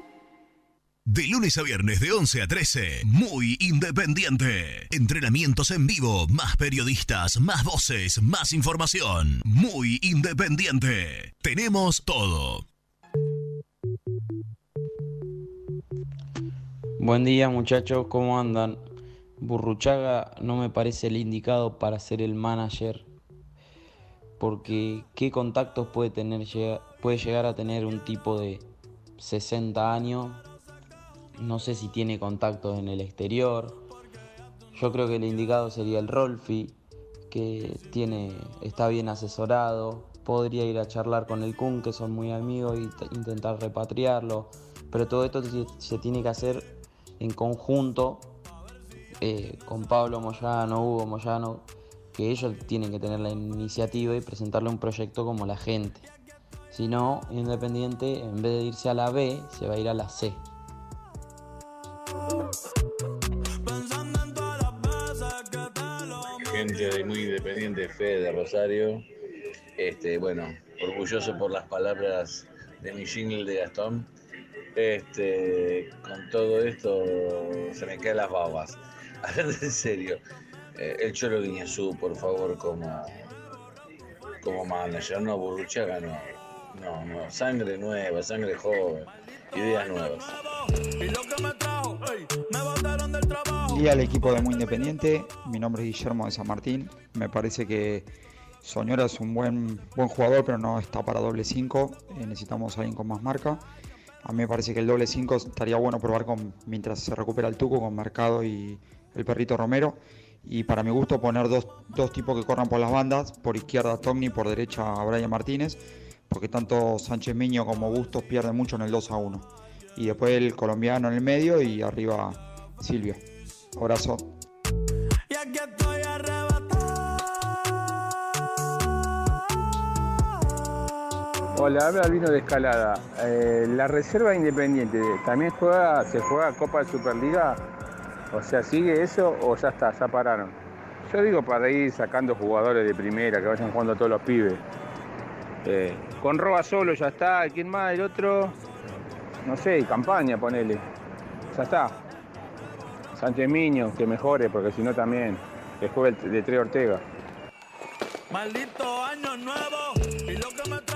De lunes a viernes de 11 a 13, muy independiente. Entrenamientos en vivo, más periodistas, más voces, más información. Muy independiente. Tenemos todo. Buen día muchachos, ¿cómo andan? Burruchaga no me parece el indicado para ser el manager porque qué contactos puede tener puede llegar a tener un tipo de 60 años no sé si tiene contactos en el exterior yo creo que el indicado sería el Rolfi que tiene está bien asesorado podría ir a charlar con el Kun que son muy amigos t- intentar repatriarlo pero todo esto se- se tiene que hacer en conjunto eh, con Pablo Moyano, Hugo Moyano, que ellos tienen que tener la iniciativa y presentarle un proyecto como la gente. Si no, Independiente, en vez de irse a la B, se va a ir a la C. gente muy independiente, Fede de Rosario. Este, bueno, orgulloso por las palabras de mi jingle de Gastón. Este, con todo esto se me caen las babas. <laughs> Hablando en serio, eh, el Cholo Guiñazú, por favor, como, como manager, no Burruchaga, no. No, no, sangre nueva, sangre joven, ideas nuevas. Y al equipo de Muy Independiente, mi nombre es Guillermo de San Martín. Me parece que Soñora es un buen, buen jugador, pero no está para doble 5. necesitamos a alguien con más marca. A mí me parece que el doble 5 estaría bueno probar con, mientras se recupera el Tuco con Mercado y el perrito Romero. Y para mi gusto poner dos, dos tipos que corran por las bandas, por izquierda Togni, por derecha Brian Martínez, porque tanto Sánchez Miño como Bustos pierden mucho en el 2 a 1. Y después el colombiano en el medio y arriba Silvio. Abrazo. Hola, habla Albino de Escalada. Eh, la reserva independiente, ¿también juega, se juega Copa de Superliga? O sea, ¿sigue eso o ya está, ya pararon? Yo digo para ir sacando jugadores de primera, que vayan jugando todos los pibes. Eh, con Roa solo ya está, ¿quién más? El otro, no sé, campaña, ponele. Ya está. Sánchez Miño, que mejore, porque si no también, que juegue el de Tres Ortega.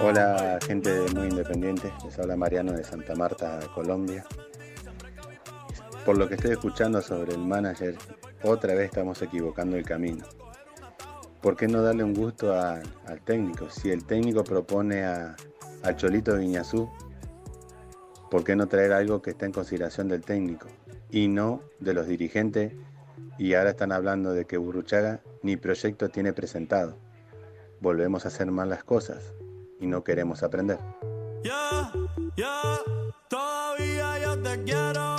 Hola, gente de muy independiente. Les habla Mariano de Santa Marta, Colombia. Por lo que estoy escuchando sobre el manager, otra vez estamos equivocando el camino. ¿Por qué no darle un gusto a- al técnico? Si el técnico propone a, al Cholito Viñazú, ¿por qué no traer algo que esté en consideración del técnico y no de los dirigentes? Y ahora están hablando de que Burruchaga ni proyecto tiene presentado. Volvemos a hacer mal las cosas y no queremos aprender. Ya, ya, todavía yo te quiero.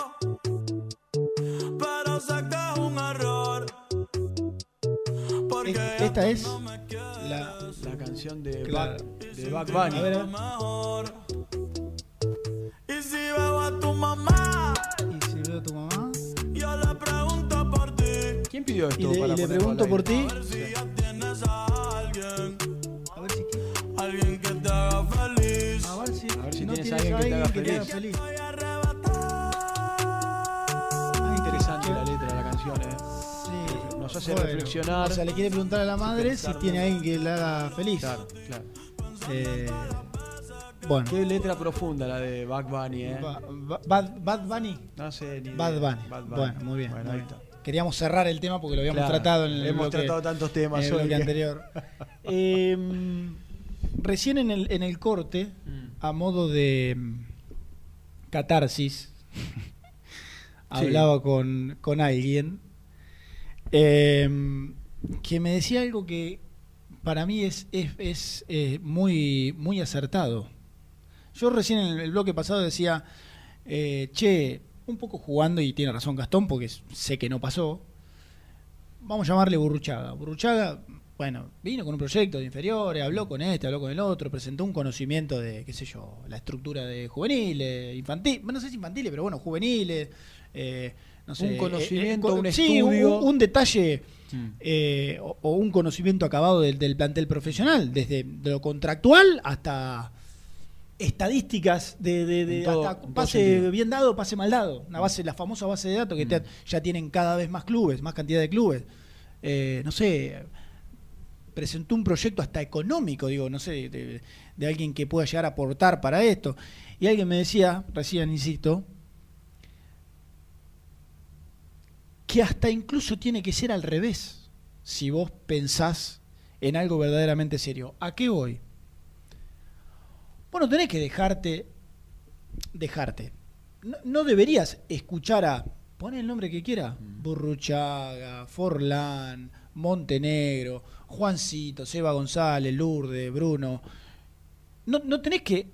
Pero sé que es un error. Porque Esta es la, La canción de, Claro. De Bunny. A ver, a mamá, Y si veo a tu mamá. yo le pregunto por ti. ¿Quién pidió esto? Y le, para y le pregunto por ti. Si ya tienes a alguien. Alguien que te haga feliz. A ver si, A ver si no tienes tienes alguien que te haga alguien feliz. Ah, Interesante la letra de la canción, eh. Sí. Nos hace Bueno, reflexionar. O sea, le quiere preguntar a la madre si tiene ¿no? alguien que le haga feliz. Claro, claro. Eh, bueno. Qué letra profunda la de Bad Bunny, ¿eh? Ba- ba- Bad, Bad Bunny. No sé ni Bad. Bunny. Bad Bunny. Bueno, muy bien. Bueno, muy ahí bien. está. Queríamos cerrar el tema porque lo habíamos Claro, tratado en el hemos bloque- tratado tantos temas en el bloque anterior. <laughs> Eh, recién en el, en el corte, Mm. a modo de mm, catarsis, <laughs> hablaba con, con alguien eh, que me decía algo que para mí es, es, es, eh, muy, muy acertado. Yo recién en el bloque pasado decía, eh, che, un poco jugando, y tiene razón Gastón, porque sé que no pasó, vamos a llamarle Burruchaga. Burruchaga, bueno, vino con un proyecto de inferiores, habló con este, habló con el otro, presentó un conocimiento de, qué sé yo, la estructura de juveniles, infantil, no sé si infantiles, pero bueno, juveniles, eh, no sé. Un conocimiento, co- un sí, estudio. un, un detalle Mm. eh, o, o un conocimiento acabado del, del plantel profesional, desde de lo contractual hasta estadísticas de, de- de En todo- hasta pase sentido. bien dado, pase mal dado, una base, la famosa base de datos que te- ya tienen cada vez más clubes, más cantidad de clubes. Eh, no sé, presentó un proyecto hasta económico, digo, no sé, de, de alguien que pueda llegar a aportar para esto. Y alguien me decía, recién insisto, que hasta incluso tiene que ser al revés, si vos pensás en algo verdaderamente serio. ¿A qué voy? Bueno, tenés que dejarte, dejarte. No, no deberías escuchar a, pon el nombre que quiera, Burruchaga, Forlán, Montenegro, Juancito, Seba González, Lourdes, Bruno. No, no tenés que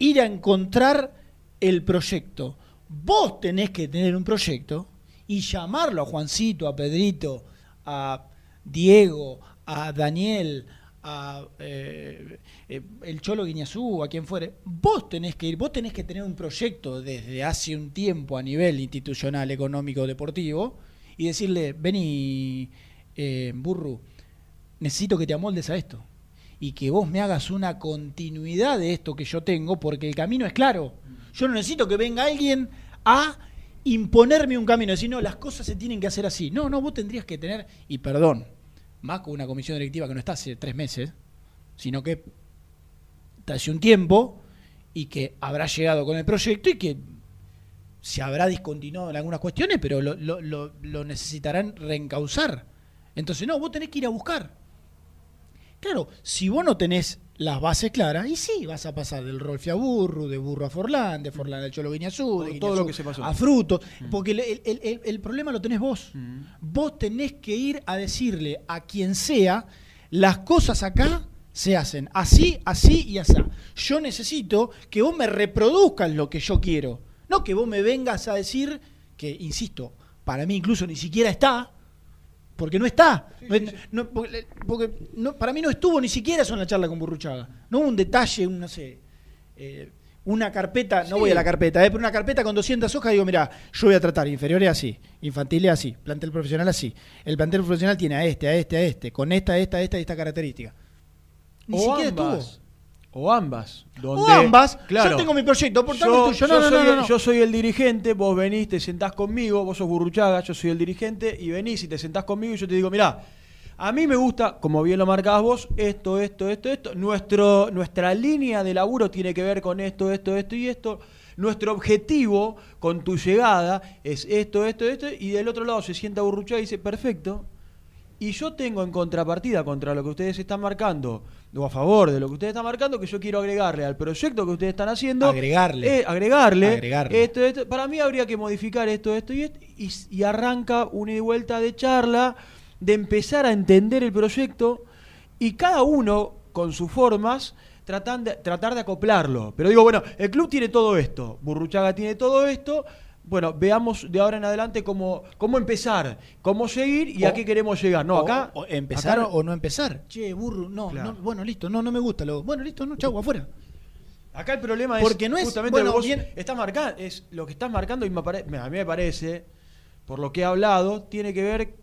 ir a encontrar el proyecto. Vos tenés que tener un proyecto y llamarlo a Juancito, a Pedrito, a Diego, a Daniel, a eh, eh, el Cholo Guiñazú, a quien fuere. Vos tenés que ir, vos tenés que tener un proyecto desde hace un tiempo a nivel institucional, económico, deportivo y decirle, vení, eh, Burru, necesito que te amoldes a esto y que vos me hagas una continuidad de esto que yo tengo, porque el camino es claro. Yo no necesito que venga alguien a imponerme un camino, decir, no, las cosas se tienen que hacer así. No, no, vos tendrías que tener, y perdón, más con una comisión directiva que no está hace tres meses, sino que está hace un tiempo y que habrá llegado con el proyecto y que se habrá discontinuado en algunas cuestiones, pero lo, necesitarán reencauzar. Entonces, no, vos tenés que ir a buscar. Claro, si vos no tenés las bases claras, y sí, vas a pasar del Rolfi a Burru, de Burro a Forlán, de Forlán al Cholo Guiñazú, de todo lo que se pasó. a Fruto, porque el, el- el- el problema lo tenés vos. Vos tenés que ir a decirle a quien sea, las cosas acá se hacen así, así y así. Yo necesito que vos me reproduzcas lo que yo quiero, no que vos me vengas a decir que, insisto, para mí incluso ni siquiera está, porque no está. No porque porque no- para mí no estuvo ni siquiera eso en la charla con Burruchaga. No hubo un detalle, un, no sé, eh, una carpeta, no voy a la carpeta, eh, pero una carpeta con 200 hojas, digo, mira, yo voy a tratar inferiores así, infantiles así, plantel profesional así. El plantel profesional tiene a este, a este, a este, con esta, esta, esta y esta característica. Ni o siquiera ambas. estuvo. O ambas. O ambas. Claro. Yo tengo mi proyecto, Yo, tuyo. No, yo no, soy no, no, el, no. yo soy el dirigente, vos venís, te sentás conmigo, vos sos Burruchaga, yo soy el dirigente, y venís y te sentás conmigo y yo te digo, mirá, a mí me gusta, como bien lo marcabas vos, esto, esto, esto, esto. Nuestro, nuestra línea de laburo tiene que ver con esto, esto, esto y esto. Nuestro objetivo con tu llegada es esto, esto, esto. Y del otro lado se sienta Burruchaga y dice, perfecto. Y yo tengo en contrapartida contra lo que ustedes están marcando, o a favor de lo que ustedes están marcando, que yo quiero agregarle al proyecto que ustedes están haciendo. Agregarle. eh, agregarle. Agregarle. Esto, esto. Para mí habría que modificar esto, esto y esto. Y, y arranca una y vuelta de charla, de empezar a entender el proyecto. Y cada uno, con sus formas, tratan de, tratar de acoplarlo. Pero digo, bueno, el club tiene todo esto. Burruchaga tiene todo esto. Bueno, veamos de ahora en adelante cómo, cómo empezar, cómo seguir y a qué queremos llegar. No, o- acá. o empezar acá- o no empezar. Che, burro, no, Claro. no, bueno, listo, no, no me gusta. Lo, bueno, listo, no, chau, afuera. Acá el problema es Porque no es- justamente bueno, lo que vos bien- estás marcando, es lo que estás marcando y me apare- a mí me parece, por lo que he hablado, tiene que ver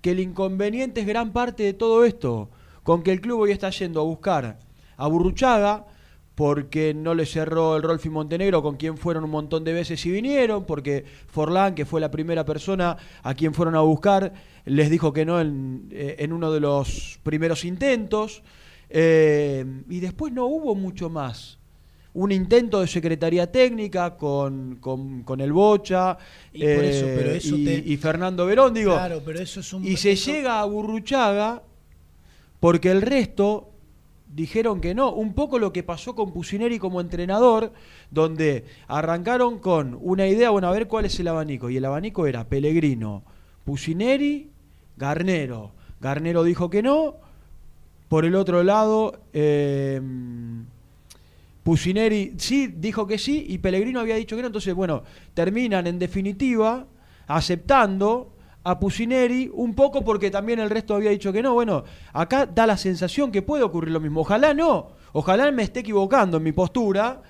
que el inconveniente es gran parte de todo esto, con que el club hoy está yendo a buscar a Burruchaga porque no le cerró el Rolfi Montenegro con quien fueron un montón de veces y vinieron, porque Forlán, que fue la primera persona a quien fueron a buscar, les dijo que no en, eh, en uno de los primeros intentos. Eh, y después no hubo mucho más. Un intento de secretaría técnica con, con, con el Bocha Y eso, eh, pero eso y, te- y Fernando Verón, digo. Claro, pero eso es un- y se llega a Burruchaga porque el resto dijeron que no. Un poco lo que pasó con Pusineri como entrenador, donde arrancaron con una idea, bueno, a ver cuál es el abanico. Y el abanico era Pellegrino, Pusineri, Garnero. Garnero dijo que no. Por el otro lado, eh, Pusineri sí dijo que sí y Pellegrino había dicho que no. Entonces, bueno, terminan en definitiva aceptando a Pusineri un poco porque también el resto había dicho que no. Bueno, acá da la sensación que puede ocurrir lo mismo. Ojalá no. Ojalá me esté equivocando en mi postura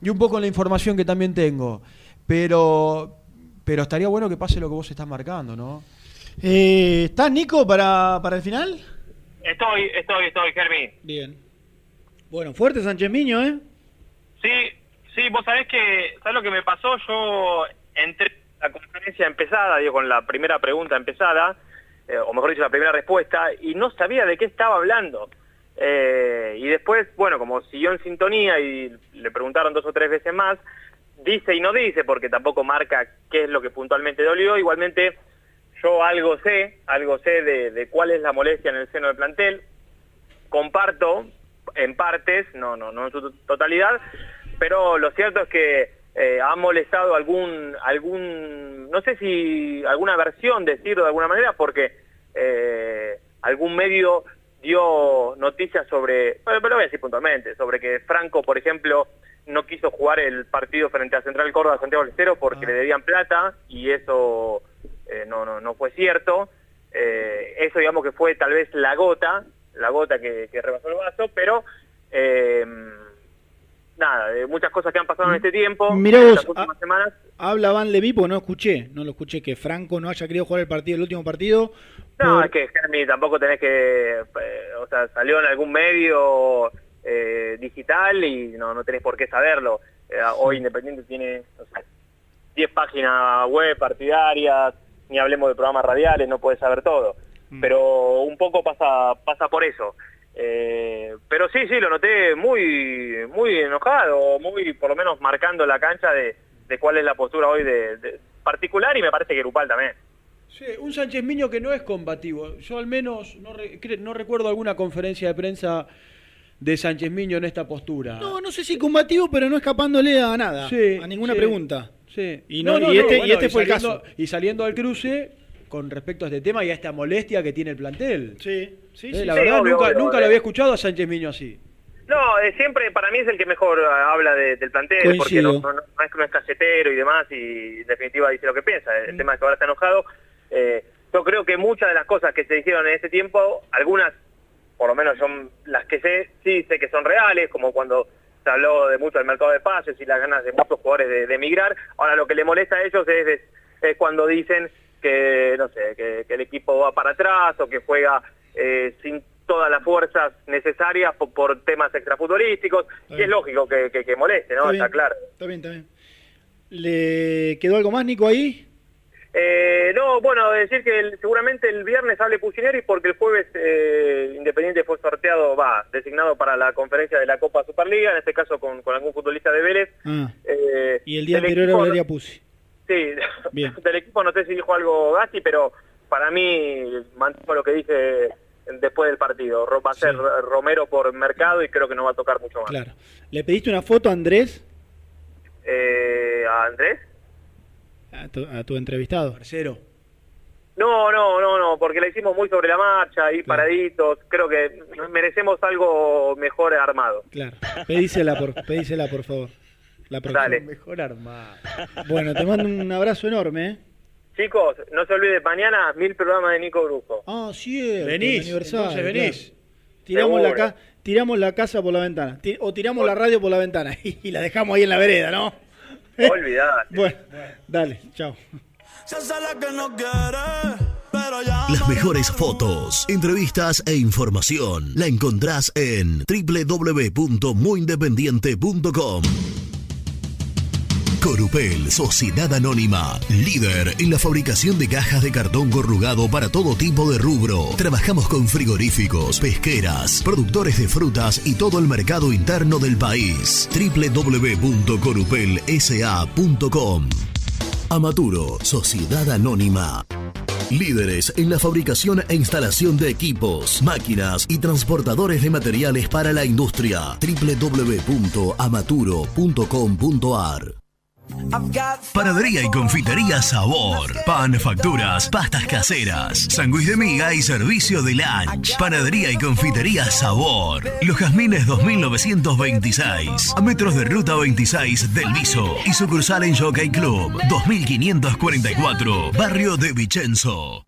y un poco en la información que también tengo. Pero, pero estaría bueno que pase lo que vos estás marcando, ¿no? Eh, ¿Estás, Nico, para, para el final? Estoy, estoy, estoy, Germi. Bien. Bueno, fuerte Sánchez Miño, ¿eh? Sí, sí, vos sabés que, ¿sabés lo que me pasó? Yo entré la conferencia empezada, digo, con la primera pregunta empezada, eh, o mejor dicho, la primera respuesta, y no sabía de qué estaba hablando. Eh, y después, bueno, como siguió en sintonía y le preguntaron dos o tres veces más, dice y no dice, porque tampoco marca qué es lo que puntualmente dolió, igualmente yo algo sé, algo sé de, cuál es la molestia en el seno del plantel, comparto en partes, no, no, no en su totalidad, pero lo cierto es que eh, ha molestado algún, algún, no sé si alguna versión, decirlo de alguna manera, porque eh, algún medio dio noticias sobre, bueno, pero lo voy a decir puntualmente, sobre que Franco, por ejemplo, no quiso jugar el partido frente a Central Córdoba Santiago del Estero porque le debían plata y eso eh, no, no, no fue cierto. Eso digamos que fue tal vez la gota, la gota que, que rebasó el vaso, pero nada, de muchas cosas que han pasado en este tiempo, Mirá en las últimas semanas. Habla Van Leví porque no escuché, no lo escuché, que Franco no haya querido jugar el partido, el último partido. No, por- es que Germi tampoco tenés que, eh, o sea, salió en algún medio eh, digital y no, no tenés por qué saberlo. Eh, hoy Independiente tiene, no sé, 10 páginas web partidarias, ni hablemos de programas radiales, no puedes saber todo. Pero un poco pasa, pasa por eso. Eh, pero sí, sí, lo noté muy, muy enojado, muy, por lo menos marcando la cancha de, de cuál es la postura hoy de, de- particular y me parece que grupal también. Sí, un Sánchez Miño que no es combativo. Yo al menos no, re- cre- no recuerdo alguna conferencia de prensa de Sánchez Miño en esta postura. No, no sé si combativo, pero no escapándole a nada, Sí, a ninguna sí. pregunta. Sí. Y, no, y este, y este fue el saliendo- caso. Y saliendo al cruce con respecto a este tema y a esta molestia que tiene el plantel. Sí, sí, Eh, sí. La Sí, verdad, obvio, nunca, obvio, nunca lo había escuchado a Sánchez Miño así. No, eh, siempre para mí es el que mejor eh, habla de- del plantel, porque no, no- no es que no es casetero y demás, y en definitiva dice lo que piensa. El tema es que ahora está enojado. Eh, yo creo que muchas de las cosas que se dijeron en ese tiempo, algunas, por lo menos yo las que sé, sí sé que son reales, como cuando se habló de mucho del mercado de pases y las ganas de muchos jugadores de, de emigrar. Ahora lo que le molesta a ellos es, es, es cuando dicen que, no sé, que, que el equipo va para atrás o que juega eh, sin todas las fuerzas necesarias por, por temas extrafutbolísticos, y es lógico que, que- que moleste, ¿no? Está Está, claro. Está bien, está bien. ¿Le quedó algo más, Nico, ahí? Eh, no, bueno, decir que el- seguramente el viernes hable Pucineri porque el jueves eh, Independiente fue sorteado, va, designado para la conferencia de la Copa Superliga, en este caso con, con algún futbolista de Vélez. Ah, Eh, y el día anterior equipo- hablaría Pusi. Sí, Bien. <laughs> del equipo no sé si dijo algo Gasti, pero para mí mantengo lo que dije después del partido. Va a ser Romero por mercado y creo que no va a tocar mucho más. Claro. ¿Le pediste una foto a Andrés, Eh, ¿A Andrés? a tu, a tu entrevistado? Tercero. No, no, no, no, porque la hicimos muy sobre la marcha, ahí paraditos. Creo que merecemos algo mejor armado. Claro. Pedísela, por, pedísela, por favor. La próxima. Dale. Mejor armado. <laughs> Bueno, te mando un abrazo enorme, ¿eh? Chicos, no se olviden, mañana mil programas de Nico Brujo. Ah, cierto. Venís, entonces venís. claro. Tiramos la, Seguro. ca- tiramos la casa por la ventana. O tiramos la radio por la ventana <laughs> y la dejamos ahí en la vereda, ¿no? Olvidate. <laughs> Bueno, dale, chao. Las mejores fotos, entrevistas e información la encontrás en www.muyindependiente.com. Corupel, Sociedad Anónima, líder en la fabricación de cajas de cartón corrugado para todo tipo de rubro. Trabajamos con frigoríficos, pesqueras, productores de frutas y todo el mercado interno del país. www.corupelsa.com Amaturo, Sociedad Anónima. Líderes en la fabricación e instalación de equipos, máquinas y transportadores de materiales para la industria. www.amaturo.com.ar Panadería y confitería Sabor. Pan, facturas, pastas caseras, sándwich de miga y servicio de lunch. Panadería y confitería Sabor. Los Jazmines 2926. A metros de ruta 26 del Viso. Y sucursal en Jockey Club 2544. Barrio de Vicenzo.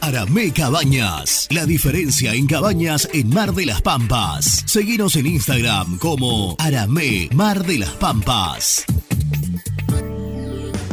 Aramé Cabañas. La diferencia en cabañas en Mar de las Pampas. Seguinos en Instagram como Aramé Mar de las Pampas.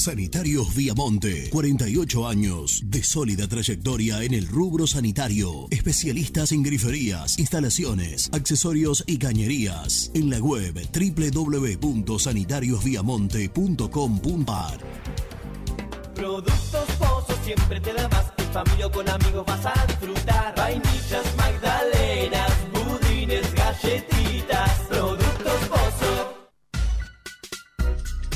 Sanitarios Viamonte, 48 años de sólida trayectoria en el rubro sanitario. Especialistas en griferías, instalaciones, accesorios y cañerías. En la web www.sanitariosviamonte.com.ar. Productos Pozos siempre te da más. Familia o con amigos vas a disfrutar. Vainillas, magdalenas, budines, galletitas.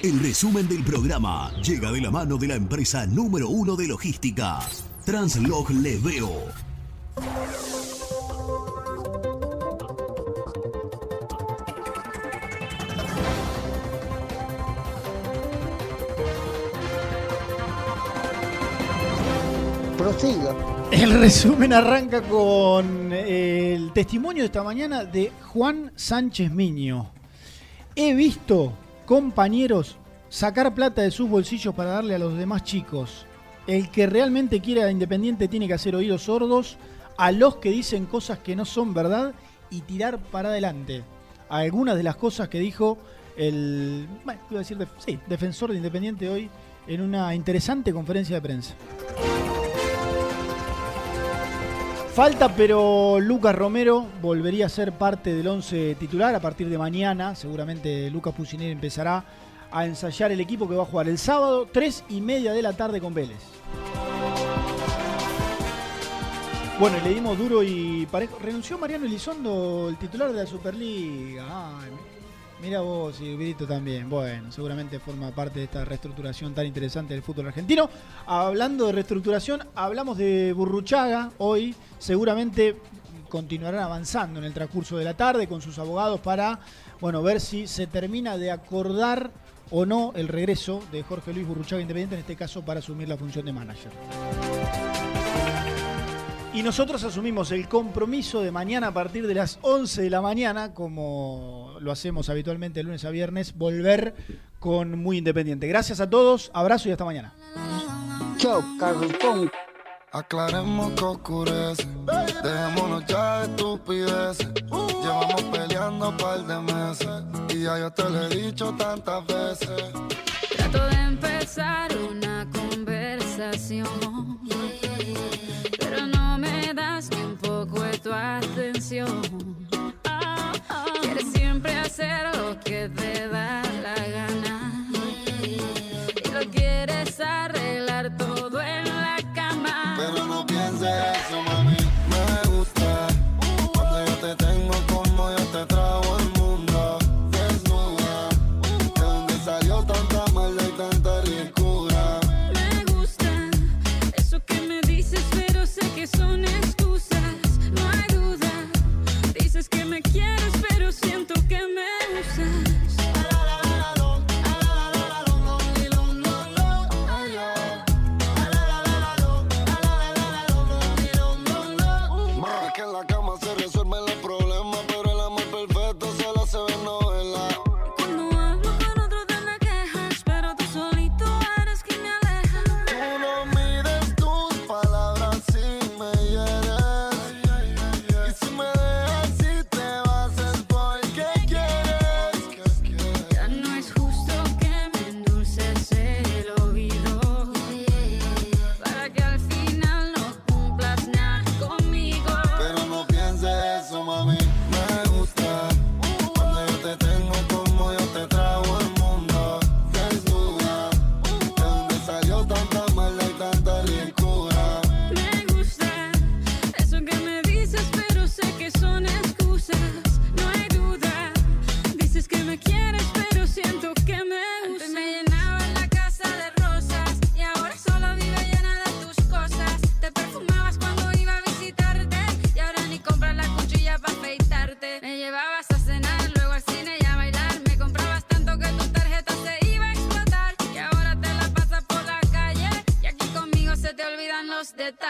El resumen del programa llega de la mano de la empresa número uno de logística, Translog Leveo. Prosiga. El resumen arranca con el testimonio de esta mañana de Juan Sánchez Miño. He visto compañeros sacar plata de sus bolsillos para darle a los demás chicos. El que realmente quiere a Independiente tiene que hacer oídos sordos a los que dicen cosas que no son verdad y tirar para adelante. Algunas de las cosas que dijo el decir defensor de Independiente hoy en una interesante conferencia de prensa. Falta, pero Lucas Romero volvería a ser parte del 11 titular a partir de mañana. Seguramente Lucas Pucineri empezará a ensayar el equipo que va a jugar el sábado, 3 y media de la tarde con Vélez. Bueno, le dimos duro y parejo. Renunció Mariano Elizondo, el titular de la Superliga. Mira vos y Vito también. Bueno, seguramente forma parte de esta reestructuración tan interesante del fútbol argentino. Hablando de reestructuración, hablamos de Burruchaga hoy. Seguramente continuarán avanzando en el transcurso de la tarde con sus abogados para, bueno, ver si se termina de acordar o no el regreso de Jorge Luis Burruchaga Independiente, en este caso para asumir la función de manager. Y nosotros asumimos el compromiso de mañana a partir de las 11 de la mañana, como lo hacemos habitualmente lunes a viernes, volver con Muy Independiente. Gracias a todos, abrazo y hasta mañana. Chao, Carlton. Aclaremos que oscurece. Dejémonos ya de estupideces. Llevamos peleando un par de meses. Y ya yo te lo he dicho tantas veces. Trato de empezar una conversación, pero no me das ni un poco de tu atención. Quieres siempre hacer lo que te da la gana y lo quieres arreglar todo en la cama. Pero no pienses eso, mami.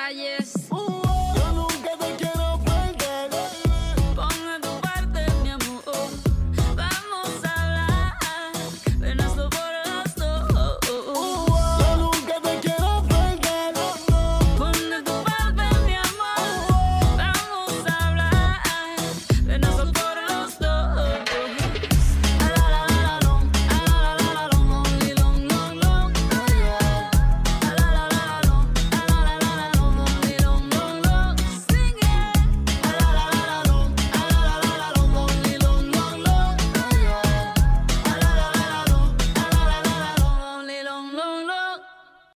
Detalles.